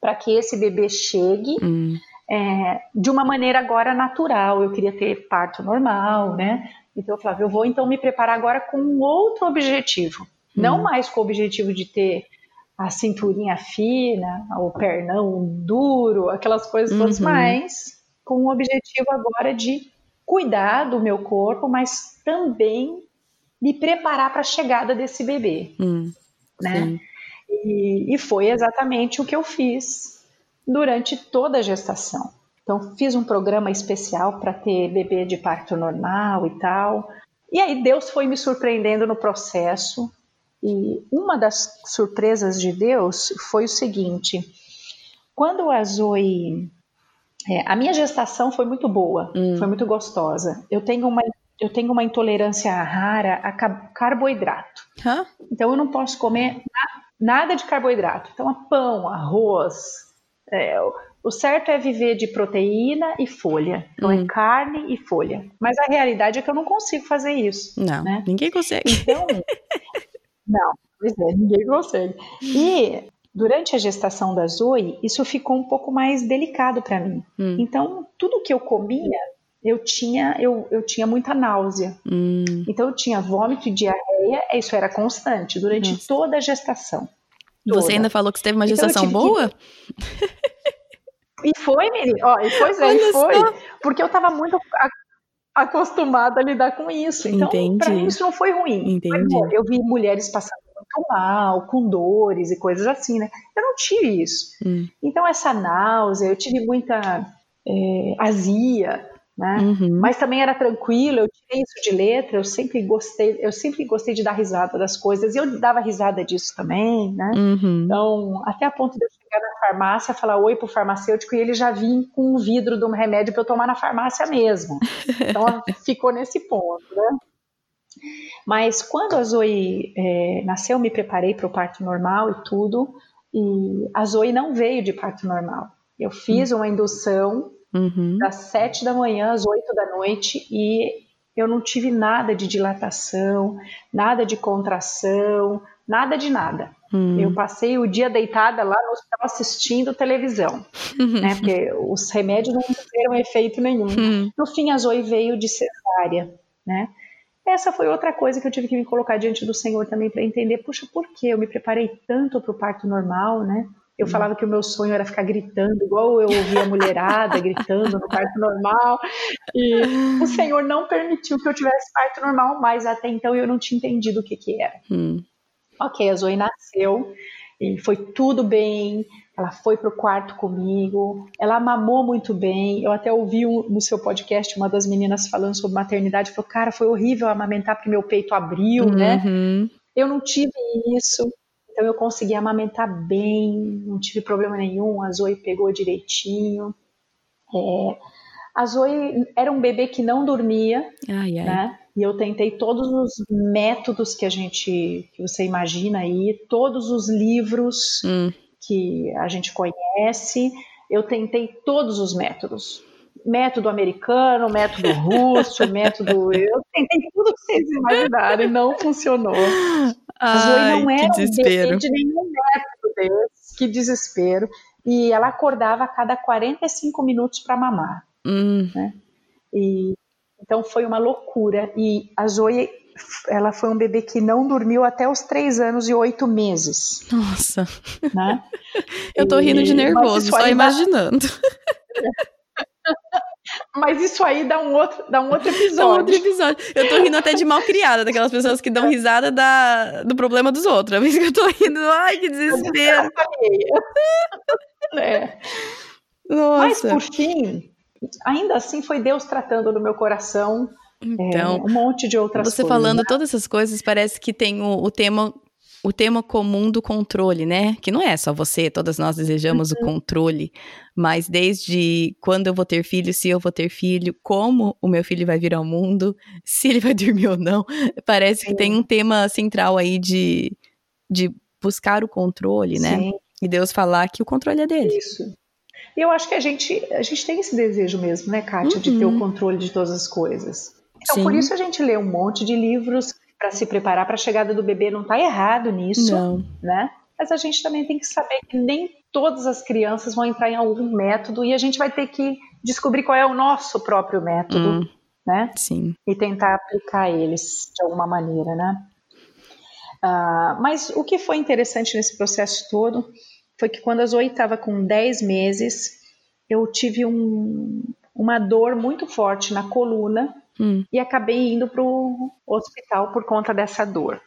Speaker 2: para que esse bebê chegue uhum é, de uma maneira agora natural. Eu queria ter parto normal, né? Então eu falava, eu vou então me preparar agora com um outro objetivo. Hum. Não mais com o objetivo de ter a cinturinha fina, o pernão duro, aquelas coisas uhum. todas, mas com o objetivo agora de cuidar do meu corpo, mas também me preparar para a chegada desse bebê, hum, né? E, e, foi exatamente o que eu fiz durante toda a gestação. Então, fiz um programa especial para ter bebê de parto normal e tal. E aí, Deus foi me surpreendendo no processo. E uma das surpresas de Deus foi o seguinte: quando a Zoe. É, a minha gestação foi muito boa, hum. foi muito gostosa. Eu tenho uma eu tenho uma intolerância rara a carboidrato. Hã? Então eu não posso comer nada de carboidrato. Então, pão, arroz, é, o certo é viver de proteína e folha, não é hum. é carne e folha. Mas a realidade é que eu não consigo fazer isso.
Speaker 1: Não,
Speaker 2: né?
Speaker 1: ninguém consegue.
Speaker 2: Então, não, pois é, ninguém consegue. E durante a gestação da Zoe, isso ficou um pouco mais delicado para mim. Hum. Então, tudo que eu comia, eu tinha, eu, eu tinha muita náusea. Hum. Então, eu tinha vômito e diarreia, isso era constante durante Nossa. toda a gestação.
Speaker 1: Você ainda falou que você teve uma então, gestação então, boa? Que...
Speaker 2: E foi, menino. Ó, e pois é, e foi. Só. Porque eu estava muito acostumada a lidar com isso. Então, para mim, isso não foi ruim.
Speaker 1: Entendi.
Speaker 2: Mas, eu vi mulheres passando muito mal, com dores e coisas assim, né? Eu não tive isso. Hum. Então, essa náusea, eu tive muita é, azia, né? Uhum. Mas também era tranquilo, eu tirei isso de letra, eu sempre gostei, eu sempre gostei de dar risada das coisas, e eu dava risada disso também, né? Uhum. Então, até a ponto de eu chegar na farmácia, falar oi pro farmacêutico e ele já vinha com um vidro de um remédio para eu tomar na farmácia mesmo. Então ficou nesse ponto, né? Mas quando a Zoe é, nasceu, eu me preparei para o parto normal e tudo, e a Zoe não veio de parto normal. Eu fiz uma indução uhum. das sete da manhã às oito da noite e eu não tive nada de dilatação, nada de contração, nada de nada. Hum. Eu passei o dia deitada lá no hospital assistindo televisão, uhum. né? Porque os remédios não tiveram efeito nenhum. Uhum. No fim, a Zoe veio de cesárea, né? Essa foi outra coisa que eu tive que me colocar diante do Senhor também para entender, puxa, por que eu me preparei tanto para o parto normal, né? Eu hum. falava que o meu sonho era ficar gritando, igual eu ouvia a mulherada gritando no parto normal. E o Senhor não permitiu que eu tivesse parto normal, mas até então eu não tinha entendido o que, que era. Hum. Ok, a Zoe nasceu e foi tudo bem. Ela foi para o quarto comigo, ela mamou muito bem. Eu até ouvi um, no seu podcast uma das meninas falando sobre maternidade. Falou, cara, foi horrível amamentar porque meu peito abriu, né? uhum. né? Eu não tive isso. Então eu consegui amamentar bem, não tive problema nenhum, a Zoe pegou direitinho. É, a Zoe era um bebê que não dormia, ai, ai. né? E eu tentei todos os métodos que a gente, que você imagina aí, todos os livros hum. que a gente conhece, eu tentei todos os métodos. Método americano, método russo, método. Eu tentei tudo que vocês imaginarem, não funcionou. A Zoe não era desespero. um de nenhum método desse, que desespero. E ela acordava a cada 45 minutos para mamar. Hum. Né? E, então foi uma loucura. E a Zoe, ela foi um bebê que não dormiu até os 3 anos e 8 meses.
Speaker 1: Nossa. Né? Eu tô rindo de nervoso, só imaginando.
Speaker 2: Mas isso aí dá um outro, dá um outro episódio. Dá um outro episódio.
Speaker 1: Eu tô rindo até de mal criada, daquelas pessoas que dão risada da, do problema dos outros. É isso que eu tô rindo. Ai, que desespero.
Speaker 2: é. Nossa. Mas por fim, ainda assim foi Deus tratando no meu coração. Então, é, um monte de outras
Speaker 1: você
Speaker 2: coisas.
Speaker 1: Você falando todas essas coisas, parece que tem o, o tema o tema comum do controle, né? Que não é só você, todas nós desejamos uhum. o controle, mas desde quando eu vou ter filho, se eu vou ter filho, como o meu filho vai vir ao mundo, se ele vai dormir ou não, parece Sim. que tem um tema central aí de, de buscar o controle, né? Sim. E Deus falar que o controle é dele.
Speaker 2: Isso. E eu acho que a gente, a gente tem esse desejo mesmo, né, Kátia, uhum. de ter o uhum. controle de todas as coisas. Então, Sim. por isso a gente lê um monte de livros para se preparar para a chegada do bebê não está errado nisso, não. né? Mas a gente também tem que saber que nem todas as crianças vão entrar em algum método e a gente vai ter que descobrir qual é o nosso próprio método, hum, né?
Speaker 1: Sim.
Speaker 2: E tentar aplicar eles de alguma maneira, né? Uh, mas o que foi interessante nesse processo todo foi que quando a Zoe estava com 10 meses, eu tive um, uma dor muito forte na coluna hum. e acabei indo para o hospital por conta dessa dor.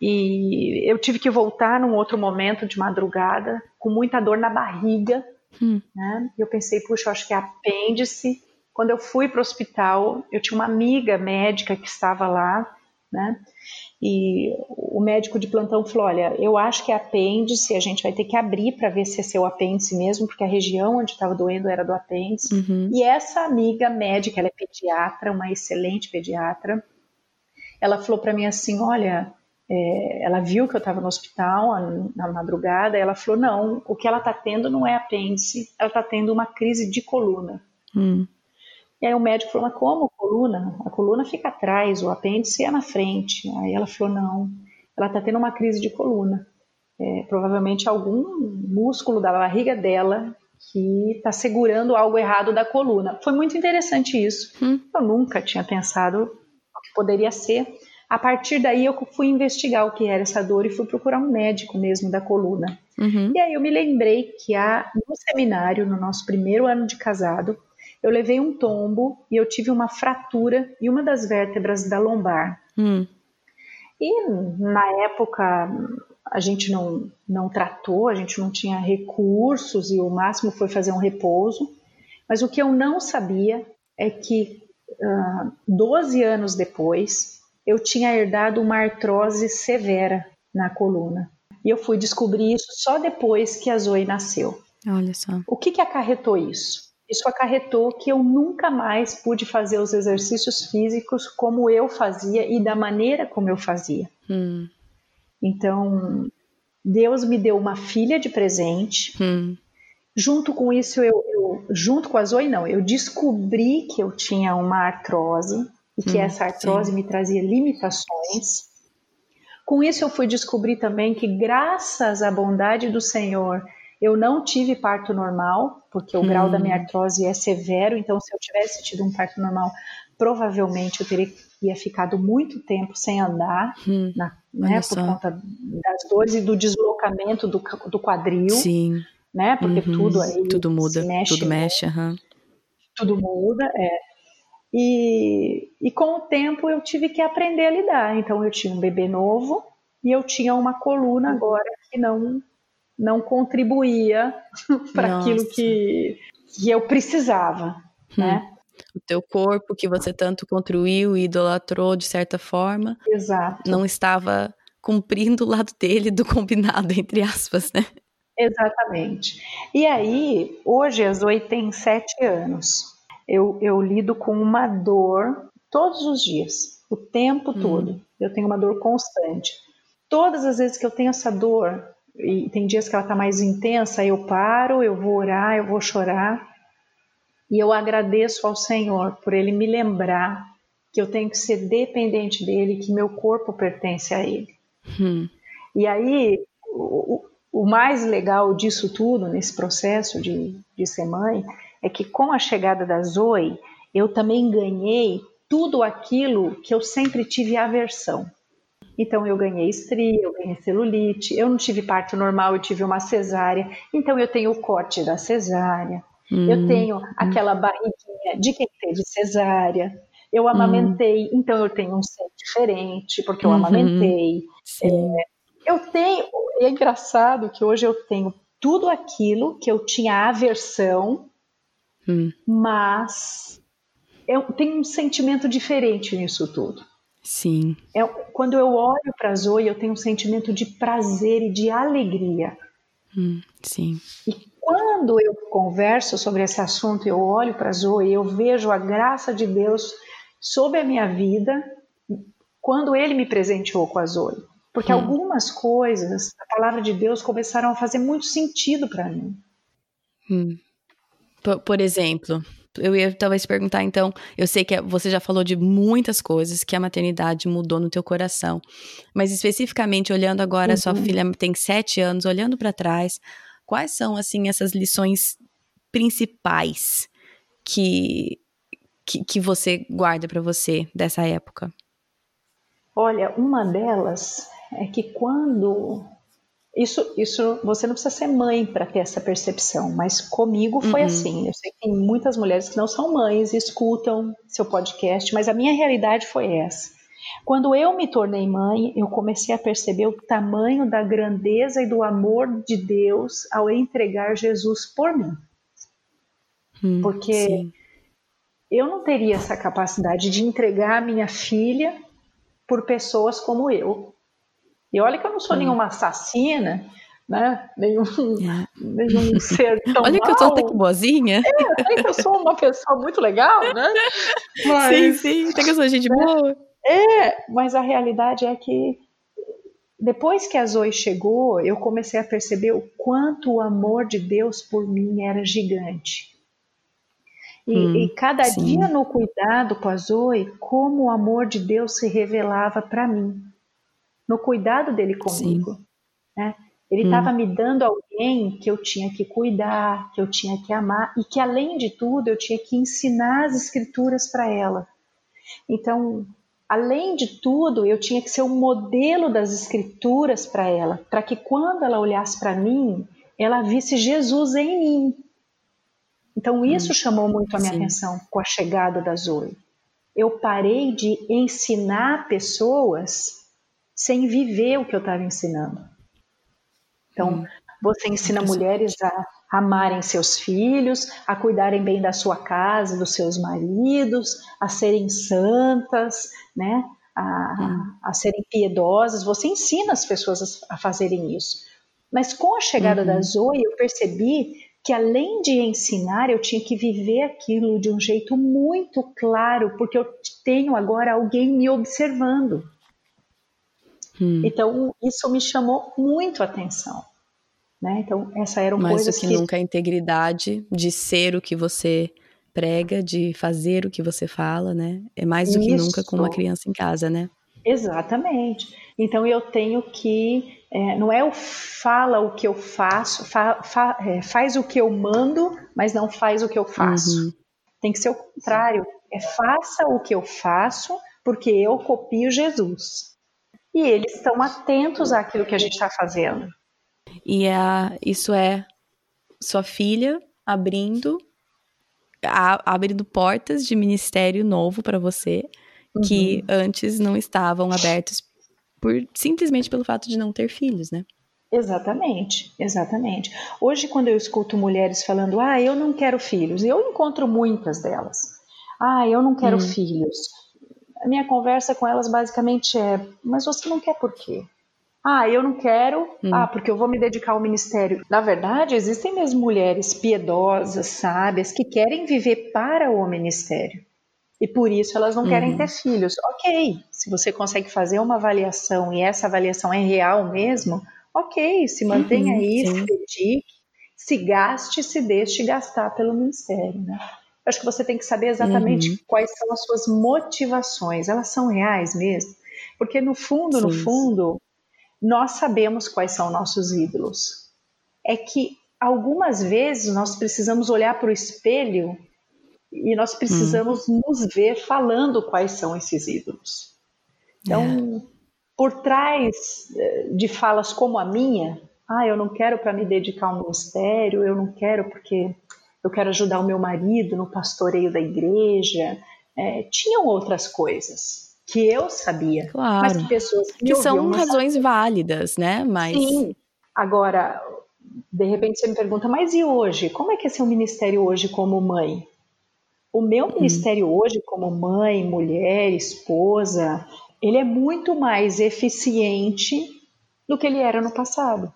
Speaker 2: E eu tive que voltar num outro momento de madrugada, com muita dor na barriga. Hum. Né? E eu pensei, puxa, eu acho que é apêndice. Quando eu fui para o hospital, eu tinha uma amiga médica que estava lá, né? E o médico de plantão falou: Olha, eu acho que é apêndice, a gente vai ter que abrir para ver se é seu apêndice mesmo, porque a região onde estava doendo era do apêndice. Uhum. E essa amiga médica, ela é pediatra, uma excelente pediatra, ela falou para mim assim: Olha, é, ela viu que eu estava no hospital na madrugada, ela falou: Não, o que ela está tendo não é apêndice, ela está tendo uma crise de coluna. Uhum. E aí o médico falou, mas como coluna? A coluna fica atrás, o apêndice é na frente. Aí ela falou, não, ela está tendo uma crise de coluna. É, provavelmente algum músculo da barriga dela que está segurando algo errado da coluna. Foi muito interessante isso. Hum. Eu nunca tinha pensado o que poderia ser. A partir daí eu fui investigar o que era essa dor e fui procurar um médico mesmo da coluna. Uhum. E aí eu me lembrei que há, no seminário, no nosso primeiro ano de casado, eu levei um tombo e eu tive uma fratura em uma das vértebras da lombar. Hum. E na época a gente não, não tratou, a gente não tinha recursos e o máximo foi fazer um repouso. Mas o que eu não sabia é que uh, 12 anos depois eu tinha herdado uma artrose severa na coluna. E eu fui descobrir isso só depois que a Zoe nasceu.
Speaker 1: Olha só.
Speaker 2: O que, que acarretou isso? Isso acarretou que eu nunca mais pude fazer os exercícios físicos como eu fazia e da maneira como eu fazia.
Speaker 1: Hum.
Speaker 2: Então, Deus me deu uma filha de presente.
Speaker 1: Hum.
Speaker 2: Junto com isso, eu, eu, junto com a Zoe, não, eu descobri que eu tinha uma artrose e que
Speaker 1: Hum,
Speaker 2: essa artrose
Speaker 1: sim.
Speaker 2: me trazia limitações. Com isso, eu fui descobrir também que, graças à bondade do Senhor, eu não tive parto normal, porque o
Speaker 1: Hum.
Speaker 2: grau da minha artrose é severo. Então, se eu tivesse tido um parto normal, provavelmente eu teria ficado muito tempo sem andar,
Speaker 1: Hum.
Speaker 2: na- né, por conta das dores e do deslocamento do, do quadril,
Speaker 1: Sim.
Speaker 2: né? Porque
Speaker 1: Uhum.
Speaker 2: tudo aí
Speaker 1: Tudo muda.
Speaker 2: se mexe,
Speaker 1: tudo mexe, aham.
Speaker 2: tudo muda, é. E, e com o tempo eu tive que aprender a lidar. Então eu tinha um bebê novo e eu tinha uma coluna agora que não não contribuía para aquilo que, que eu precisava,
Speaker 1: Hum.
Speaker 2: né?
Speaker 1: O teu corpo que você tanto construiu e idolatrou de certa forma,
Speaker 2: Exato.
Speaker 1: não estava cumprindo o lado dele do combinado, entre aspas, né?
Speaker 2: Exatamente. E aí, hoje tem sete anos. Eu, eu lido com uma dor todos os dias, o tempo
Speaker 1: Hum.
Speaker 2: todo. Eu tenho uma dor constante. Todas as vezes que eu tenho essa dor, e tem dias que ela está mais intensa, eu paro, eu vou orar, eu vou chorar. E eu agradeço ao Senhor por Ele me lembrar que eu tenho que ser dependente dele, que meu corpo pertence a Ele.
Speaker 1: Hum.
Speaker 2: E aí, o, o mais legal disso tudo, nesse processo de, de ser mãe, é que com a chegada da Zoe, eu também ganhei tudo aquilo que eu sempre tive aversão. Então, eu ganhei estria, eu ganhei celulite, eu não tive parto normal, eu tive uma cesárea. Então, eu tenho o corte da cesárea, eu
Speaker 1: Hum.
Speaker 2: tenho aquela barriguinha de quem teve cesárea. Eu amamentei, então eu tenho um ser diferente, porque eu
Speaker 1: Uhum.
Speaker 2: amamentei.
Speaker 1: Sim.
Speaker 2: Eu tenho, é engraçado que hoje eu tenho tudo aquilo que eu tinha aversão,
Speaker 1: Hum.
Speaker 2: mas eu tenho um sentimento diferente nisso tudo.
Speaker 1: Sim.
Speaker 2: É, quando eu olho para a Zoe, eu tenho um sentimento de prazer e de alegria.
Speaker 1: Hum. Sim.
Speaker 2: E quando eu converso sobre esse assunto, eu olho para a Zoe, eu vejo a graça de Deus sobre a minha vida quando Ele me presenteou com a Zoe. Porque
Speaker 1: Hum.
Speaker 2: algumas coisas, a palavra de Deus, começaram a fazer muito sentido para mim.
Speaker 1: Hum. Por, por exemplo, eu ia talvez perguntar, então, eu sei que você já falou de muitas coisas que a maternidade mudou no teu coração, mas especificamente olhando agora, sua
Speaker 2: Uhum.
Speaker 1: filha tem sete anos, olhando para trás, quais são, assim, essas lições principais que, que, que você guarda para você dessa época?
Speaker 2: Olha, uma delas é que quando. Isso, isso você não precisa ser mãe para ter essa percepção, mas comigo foi
Speaker 1: Uhum.
Speaker 2: assim. Eu sei que tem muitas mulheres que não são mães e escutam seu podcast, mas a minha realidade foi essa. Quando eu me tornei mãe, eu comecei a perceber o tamanho da grandeza e do amor de Deus ao entregar Jesus por mim.
Speaker 1: Hum,
Speaker 2: Porque
Speaker 1: sim.
Speaker 2: eu não teria essa capacidade de entregar a minha filha por pessoas como eu. E olha que eu não sou
Speaker 1: Hum.
Speaker 2: nenhuma assassina, né? Nenhum,
Speaker 1: É.
Speaker 2: nenhum ser tão
Speaker 1: Olha que eu
Speaker 2: mau.
Speaker 1: até que boazinha.
Speaker 2: Até que eu sou uma pessoa muito legal, né?
Speaker 1: Sim,
Speaker 2: Mas,
Speaker 1: sim, até que eu sou gente boa.
Speaker 2: é, mas a realidade é que depois que a Zoe chegou, eu comecei a perceber o quanto o amor de Deus por mim era gigante. E,
Speaker 1: Hum,
Speaker 2: e cada
Speaker 1: sim.
Speaker 2: dia no cuidado com a Zoe, como o amor de Deus se revelava para mim, no cuidado dele comigo. Né? Ele
Speaker 1: Hum.
Speaker 2: estava me dando alguém que eu tinha que cuidar, que eu tinha que amar e que, além de tudo, eu tinha que ensinar as escrituras para ela. Então, além de tudo, eu tinha que ser um modelo das escrituras para ela, para que quando ela olhasse para mim, ela visse Jesus em mim. Então, isso chamou muito a minha
Speaker 1: Hum, sim.
Speaker 2: atenção com a chegada da Zoe. Eu parei de ensinar pessoas sem viver o que eu estava ensinando. Então,
Speaker 1: Hum,
Speaker 2: você ensina mulheres a amarem seus filhos, a cuidarem bem da sua casa, dos seus maridos, a serem santas, né? a, hum. a serem piedosas, você ensina as pessoas a, a fazerem isso. Mas com a chegada uhum. da Zoe, eu percebi que além de ensinar, eu tinha que viver aquilo de um jeito muito claro, porque eu tenho agora alguém me observando. Hum. Então, isso me chamou muito a atenção. Né? Então, essa era uma
Speaker 1: coisa que, que nunca a integridade de ser o que você prega, de fazer o que você fala, né? É mais do que nunca com uma criança em casa, né?
Speaker 2: Exatamente. Então eu tenho que é, não é o fala o que eu faço, fa, fa, é, faz o que eu mando, mas não faz o que eu faço. Uhum. Tem que ser o contrário. É faça o que eu faço, porque eu copio Jesus. E eles estão atentos àquilo que a gente está fazendo.
Speaker 1: E é, isso é sua filha abrindo a, abrindo portas de ministério novo para você uhum. que antes não estavam abertos por simplesmente pelo fato de não ter filhos, né?
Speaker 2: Exatamente, exatamente. Hoje, quando eu escuto mulheres falando, ah, eu não quero filhos, eu encontro muitas delas. Ah, eu não quero hum. filhos. A minha conversa com elas basicamente é, mas você não quer por quê? Ah, eu não quero, hum. ah, porque eu vou me dedicar ao ministério. Na verdade, existem mesmo mulheres piedosas, sábias, que querem viver para o ministério. E por isso elas não uhum. querem ter filhos. Ok, se você consegue fazer uma avaliação e essa avaliação é real mesmo, ok, se mantenha uhum, aí, sim. se dedique, se gaste, se deixe gastar pelo ministério, né? Acho que você tem que saber exatamente uhum. quais são as suas motivações. Elas são reais mesmo? Porque no fundo, sim. no fundo, nós sabemos quais são nossos ídolos. É que algumas vezes nós precisamos olhar para o espelho e nós precisamos hum. nos ver falando quais são esses ídolos. Então, é. por trás eh, de falas como a minha, ah, eu não quero para me dedicar ao ministério, eu não quero porque eu quero ajudar o meu marido no pastoreio da igreja. É, tinham outras coisas que eu sabia,
Speaker 1: claro.
Speaker 2: mas
Speaker 1: que pessoas que, que são razões válidas, né? Mas
Speaker 2: sim. Agora, de repente você me pergunta, mas e hoje? Como é que é seu ministério hoje como mãe? O meu uhum. ministério hoje, como mãe, mulher, esposa, ele é muito mais eficiente do que ele era no passado.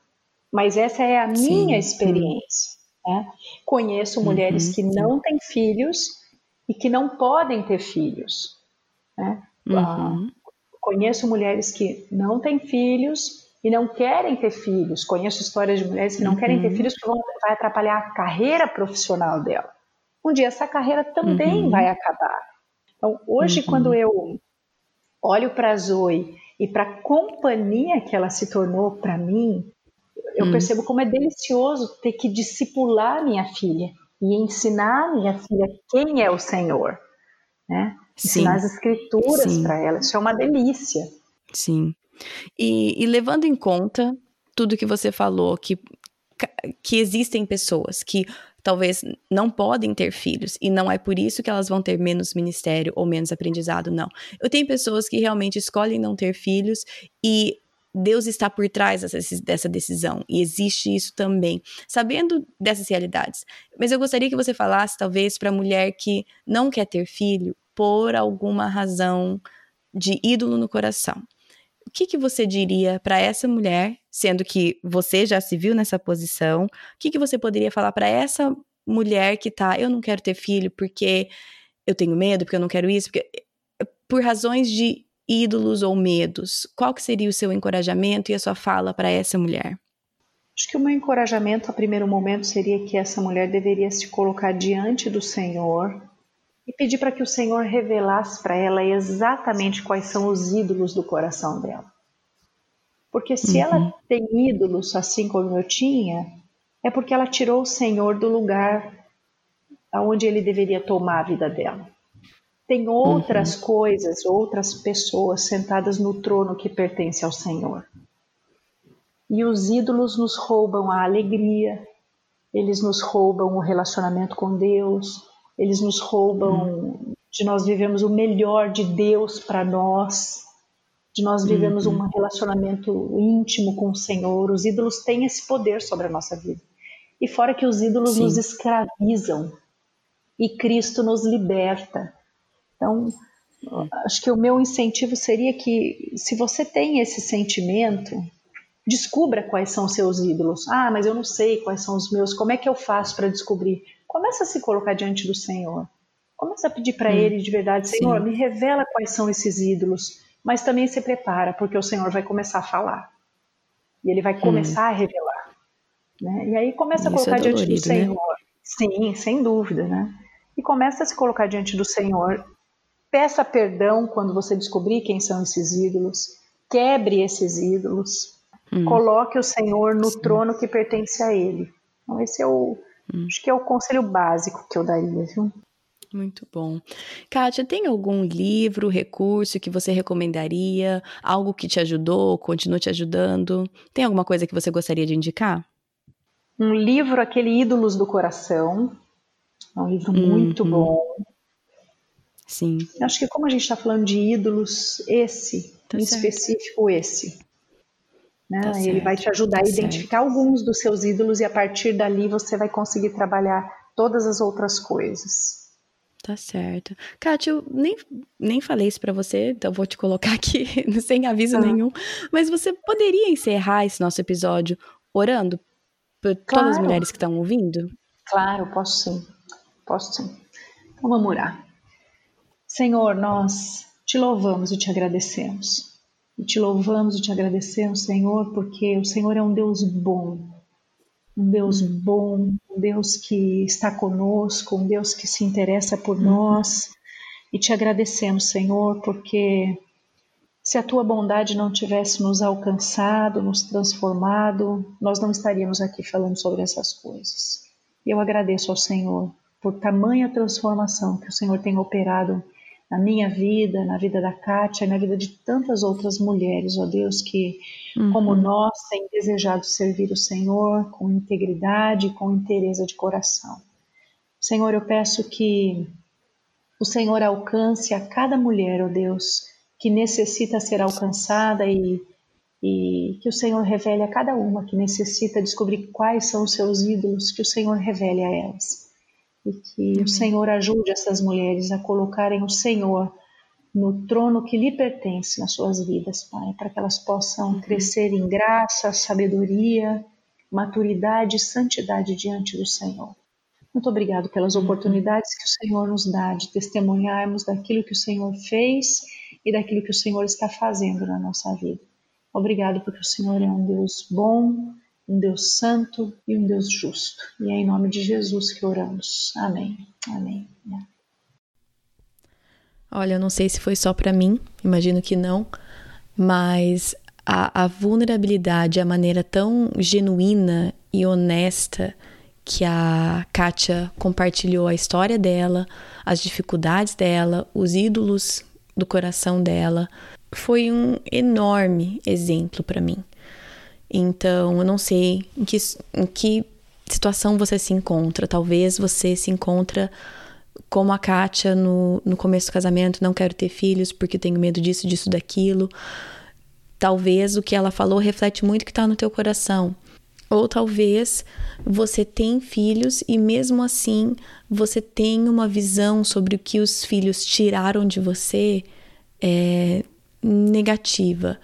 Speaker 2: Mas essa é a minha Sim. experiência. Né? Conheço uhum. mulheres que não têm filhos e que não podem ter filhos. Né? Uhum. Ah, conheço mulheres que não têm filhos e não querem ter filhos. Conheço histórias de mulheres que não querem ter uhum. filhos porque vão, vai atrapalhar a carreira profissional dela um dia essa carreira também uhum. vai acabar. Então, hoje, uhum. quando eu olho para a Zoe e para a companhia que ela se tornou para mim, eu uhum. percebo como é delicioso ter que discipular minha filha e ensinar minha filha quem é o Senhor, né? Ensinar Sim. as escrituras para ela, isso é uma delícia.
Speaker 1: Sim. E, e levando em conta tudo que você falou, que que existem pessoas que talvez não podem ter filhos e não é por isso que elas vão ter menos ministério ou menos aprendizado, não. Eu tenho pessoas que realmente escolhem não ter filhos e Deus está por trás dessa decisão e existe isso também, sabendo dessas realidades. Mas eu gostaria que você falasse, talvez, para a mulher que não quer ter filho por alguma razão de ídolo no coração. O que, que você diria para essa mulher sendo que você já se viu nessa posição, o que, que você poderia falar para essa mulher que tá, eu não quero ter filho porque eu tenho medo, porque eu não quero isso, porque eh, por razões de ídolos ou medos, qual que seria o seu encorajamento e a sua fala para essa mulher?
Speaker 2: Acho que o meu encorajamento a primeiro momento seria que essa mulher deveria se colocar diante do Senhor e pedir para que o Senhor revelasse para ela exatamente quais são os ídolos do coração dela. Porque se uhum. ela tem ídolos assim como eu tinha, é porque ela tirou o Senhor do lugar aonde ele deveria tomar a vida dela. Tem outras uhum. coisas, outras pessoas sentadas no trono que pertence ao Senhor. E os ídolos nos roubam a alegria, eles nos roubam o relacionamento com Deus, eles nos roubam uhum. de nós vivemos o melhor de Deus para nós de nós vivemos uhum. um relacionamento íntimo com o Senhor. Os ídolos têm esse poder sobre a nossa vida. E fora que os ídolos Sim. nos escravizam e Cristo nos liberta. Então, Acho que o meu incentivo seria que, se você tem esse sentimento, descubra quais são os seus ídolos. Ah, mas eu não sei quais são os meus. Como é que eu faço para descobrir? Começa a se colocar diante do Senhor. Começa a pedir para hum, Ele de verdade, Senhor, sim. me revela quais são esses ídolos. Mas também se prepara, porque o Senhor vai começar a falar. E Ele vai hum. começar hum. a revelar. Né? E aí começa Isso a colocar é dolorido, diante do né? Senhor. Né? Sim, sem dúvida, né? E começa a se colocar diante do Senhor. Peça perdão quando você descobrir quem são esses ídolos. Quebre esses ídolos. Hum. Coloque o Senhor no Sim. trono que pertence a Ele. Então, esse é o. Hum. Acho que é o conselho básico que eu daria, viu?
Speaker 1: Muito bom. Kátia, tem algum livro, recurso que você recomendaria? Algo que te ajudou, continua te ajudando? Tem alguma coisa que você gostaria de indicar?
Speaker 2: Um livro, aquele Ídolos do Coração. É um livro muito uhum. bom.
Speaker 1: Sim.
Speaker 2: Acho que como a gente está falando de ídolos, esse, tá em certo. específico esse. Né? Tá ele vai te ajudar tá a identificar certo. alguns dos seus ídolos e a partir dali você vai conseguir trabalhar todas as outras coisas.
Speaker 1: Tá certo. Kátia, eu nem, nem falei isso para você, então vou te colocar aqui sem aviso ah. nenhum. Mas você poderia encerrar esse nosso episódio orando por claro. todas as mulheres que estão ouvindo?
Speaker 2: Claro, posso sim. Posso sim. Então vamos orar. Senhor, nós te louvamos e te agradecemos. E te louvamos e te agradecemos, Senhor, porque o Senhor é um Deus bom. Um Deus bom, um Deus que está conosco, um Deus que se interessa por nós. E te agradecemos, Senhor, porque se a tua bondade não tivesse nos alcançado, nos transformado, nós não estaríamos aqui falando sobre essas coisas. E eu agradeço ao Senhor por tamanha transformação que o Senhor tem operado na minha vida, na vida da Kátia e na vida de tantas outras mulheres, ó Deus, que, uhum. como nós, têm desejado servir o Senhor com integridade e com interesse de coração. Senhor, eu peço que o Senhor alcance a cada mulher, ó Deus, que necessita ser alcançada e, e que o Senhor revele a cada uma que necessita descobrir quais são os seus ídolos, que o Senhor revele a elas e que Amém. o Senhor ajude essas mulheres a colocarem o Senhor no trono que lhe pertence nas suas vidas, Pai, para que elas possam uhum. crescer em graça, sabedoria, maturidade e santidade diante do Senhor. Muito obrigado pelas uhum. oportunidades que o Senhor nos dá de testemunharmos daquilo que o Senhor fez e daquilo que o Senhor está fazendo na nossa vida. Obrigado porque o Senhor é um Deus bom, um Deus santo e um Deus justo. E é em nome de Jesus que oramos. Amém. Amém.
Speaker 1: Olha, eu não sei se foi só para mim, imagino que não, mas a, a vulnerabilidade, a maneira tão genuína e honesta que a Kátia compartilhou a história dela, as dificuldades dela, os ídolos do coração dela, foi um enorme exemplo para mim. Então, eu não sei em que, em que situação você se encontra. Talvez você se encontra como a Kátia no, no começo do casamento, não quero ter filhos porque tenho medo disso, disso, daquilo. Talvez o que ela falou reflete muito o que está no teu coração. Ou talvez você tem filhos e mesmo assim você tem uma visão sobre o que os filhos tiraram de você é, negativa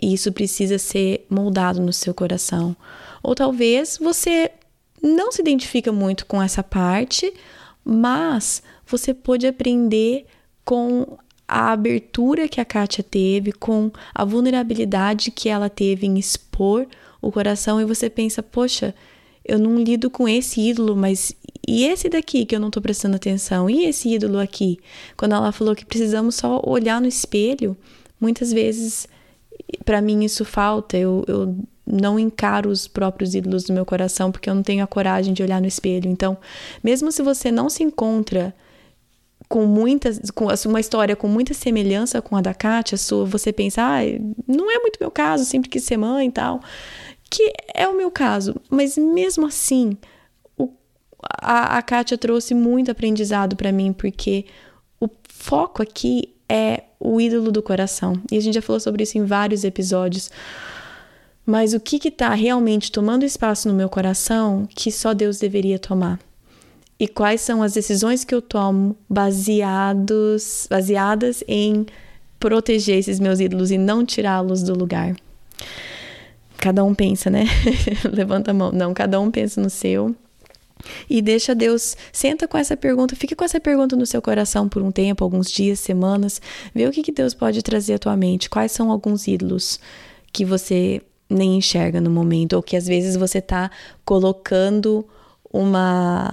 Speaker 1: e isso precisa ser moldado no seu coração. Ou talvez você não se identifica muito com essa parte, mas você pode aprender com a abertura que a Kátia teve, com a vulnerabilidade que ela teve em expor o coração, e você pensa, poxa, eu não lido com esse ídolo, mas e esse daqui que eu não tô prestando atenção? E esse ídolo aqui? Quando ela falou que precisamos só olhar no espelho, muitas vezes para mim isso falta. Eu, eu não encaro os próprios ídolos do meu coração porque eu não tenho a coragem de olhar no espelho. Então, mesmo se você não se encontra com muitas, com uma história com muita semelhança com a da Kátia, sua, você pensa, ah, não é muito meu caso, sempre quis ser mãe e tal, que é o meu caso, mas mesmo assim, o, a, a Kátia trouxe muito aprendizado para mim, porque o foco aqui é o ídolo do coração. E a gente já falou sobre isso em vários episódios. Mas o que está realmente tomando espaço no meu coração que só Deus deveria tomar? e quais são as decisões que eu tomo baseados, baseadas em proteger esses meus ídolos e não tirá-los do lugar. Cada um pensa, né? Levanta a mão. Não, cada um pensa no seu. E deixa Deus, senta com essa pergunta, fique com essa pergunta no seu coração por um tempo, alguns dias, semanas, vê o que, que Deus pode trazer à tua mente, quais são alguns ídolos que você nem enxerga no momento, ou que às vezes você está colocando uma,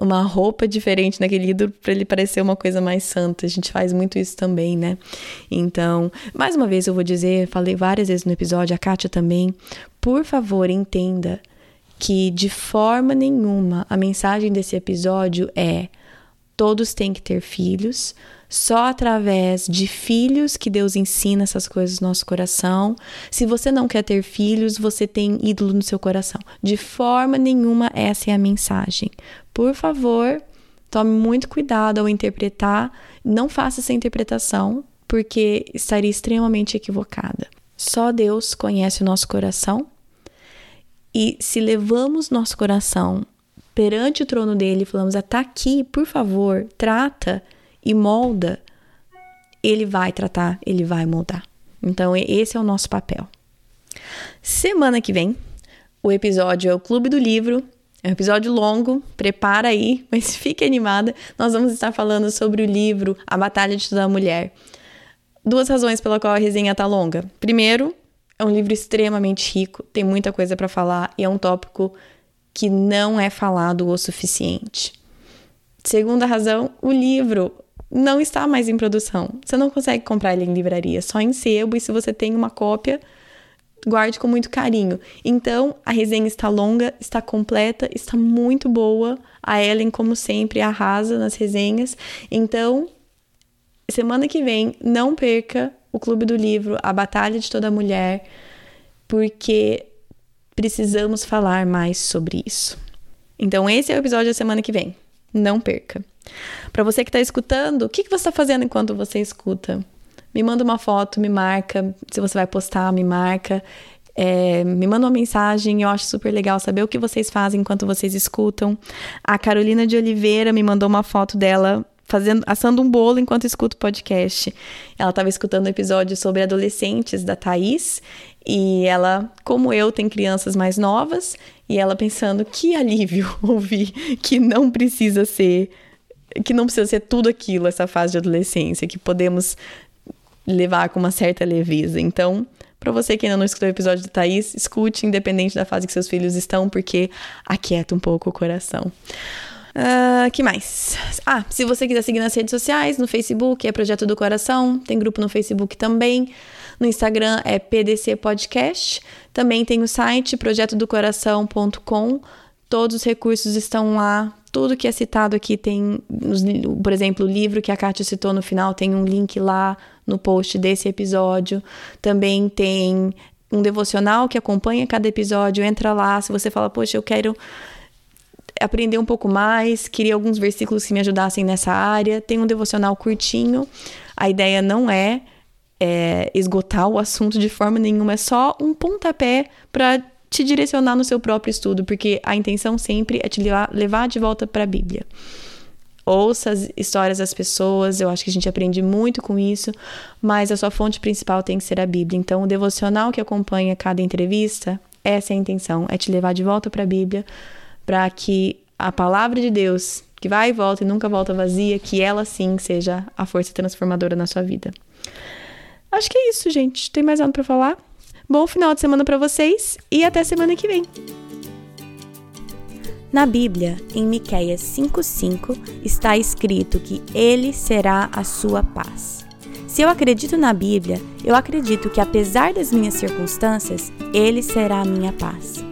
Speaker 1: uma roupa diferente naquele ídolo para ele parecer uma coisa mais santa. A gente faz muito isso também, né? Então, mais uma vez eu vou dizer, falei várias vezes no episódio, a Kátia também, por favor, entenda que de forma nenhuma a mensagem desse episódio é todos têm que ter filhos, só através de filhos que Deus ensina essas coisas no nosso coração. Se você não quer ter filhos, você tem ídolo no seu coração. De forma nenhuma, essa é a mensagem. Por favor, tome muito cuidado ao interpretar. Não faça essa interpretação, porque estaria extremamente equivocada. Só Deus conhece o nosso coração. E se levamos nosso coração perante o trono dele e falamos: está aqui, por favor, trata e molda, ele vai tratar, ele vai moldar. Então, esse é o nosso papel. Semana que vem, o episódio é o Clube do Livro. É um episódio longo, prepara aí, mas fique animada. Nós vamos estar falando sobre o livro A Batalha de Toda Mulher. Duas razões pela qual a resenha tá longa. Primeiro, é um livro extremamente rico, tem muita coisa para falar e é um tópico que não é falado o suficiente. Segunda razão, o livro não está mais em produção. Você não consegue comprar ele em livraria, só em sebo, e se você tem uma cópia, guarde com muito carinho. Então, a resenha está longa, está completa, está muito boa. A Ellen, como sempre, arrasa nas resenhas. Então, semana que vem, não perca o Clube do Livro, A Batalha de Toda Mulher, porque precisamos falar mais sobre isso. Então, esse é o episódio da semana que vem. Não perca. Para você que está escutando, o que, que você está fazendo enquanto você escuta? Me manda uma foto, me marca. Se você vai postar, me marca. É, me manda uma mensagem, eu acho super legal saber o que vocês fazem enquanto vocês escutam. A Carolina de Oliveira me mandou uma foto dela fazendo, assando um bolo enquanto escuta o podcast. Ela estava escutando um episódio sobre adolescentes da Thaís e ela, como eu, tem crianças mais novas e ela pensando que alívio ouvir que não precisa ser que não precisa ser tudo aquilo essa fase de adolescência, que podemos levar com uma certa leveza. Então, para você que ainda não escutou o episódio do Thaís, escute independente da fase que seus filhos estão, porque aquieta um pouco o coração. Uh, que mais? Ah, se você quiser seguir nas redes sociais, no Facebook é Projeto do Coração, tem grupo no Facebook também. No Instagram é PDC Podcast. Também tem o site projetodocoração.com. Todos os recursos estão lá. Tudo que é citado aqui tem, por exemplo, o livro que a Kátia citou no final, tem um link lá no post desse episódio. Também tem um devocional que acompanha cada episódio. Entra lá. Se você fala, poxa, eu quero aprender um pouco mais, queria alguns versículos que me ajudassem nessa área. Tem um devocional curtinho. A ideia não é, é esgotar o assunto de forma nenhuma, é só um pontapé para te direcionar no seu próprio estudo, porque a intenção sempre é te levar, levar de volta para a Bíblia. Ouça as histórias das pessoas, eu acho que a gente aprende muito com isso, mas a sua fonte principal tem que ser a Bíblia. Então, o devocional que acompanha cada entrevista, essa é a intenção, é te levar de volta para a Bíblia para que a palavra de Deus, que vai e volta e nunca volta vazia, que ela sim seja a força transformadora na sua vida. Acho que é isso, gente. Tem mais nada para falar? Bom final de semana para vocês e até semana que vem.
Speaker 3: Na Bíblia, em Miqueias 5:5, está escrito que ele será a sua paz. Se eu acredito na Bíblia, eu acredito que apesar das minhas circunstâncias, ele será a minha paz.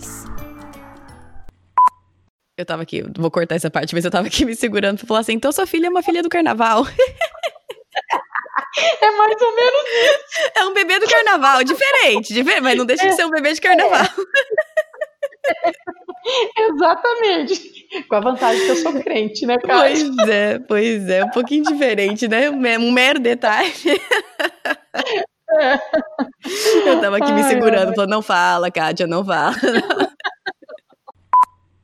Speaker 1: Eu tava aqui, vou cortar essa parte, mas eu tava aqui me segurando pra falar assim: então sua filha é uma filha do carnaval.
Speaker 2: É mais ou menos
Speaker 1: isso. É um bebê do carnaval, diferente, diferente mas não deixa de ser um bebê de carnaval.
Speaker 2: É. Exatamente. Com a vantagem que eu sou crente, né, cara?
Speaker 1: Pois é, pois é. Um pouquinho diferente, né? Um mero detalhe. É. Eu tava aqui me segurando, falando, não fala, Kátia, não fala.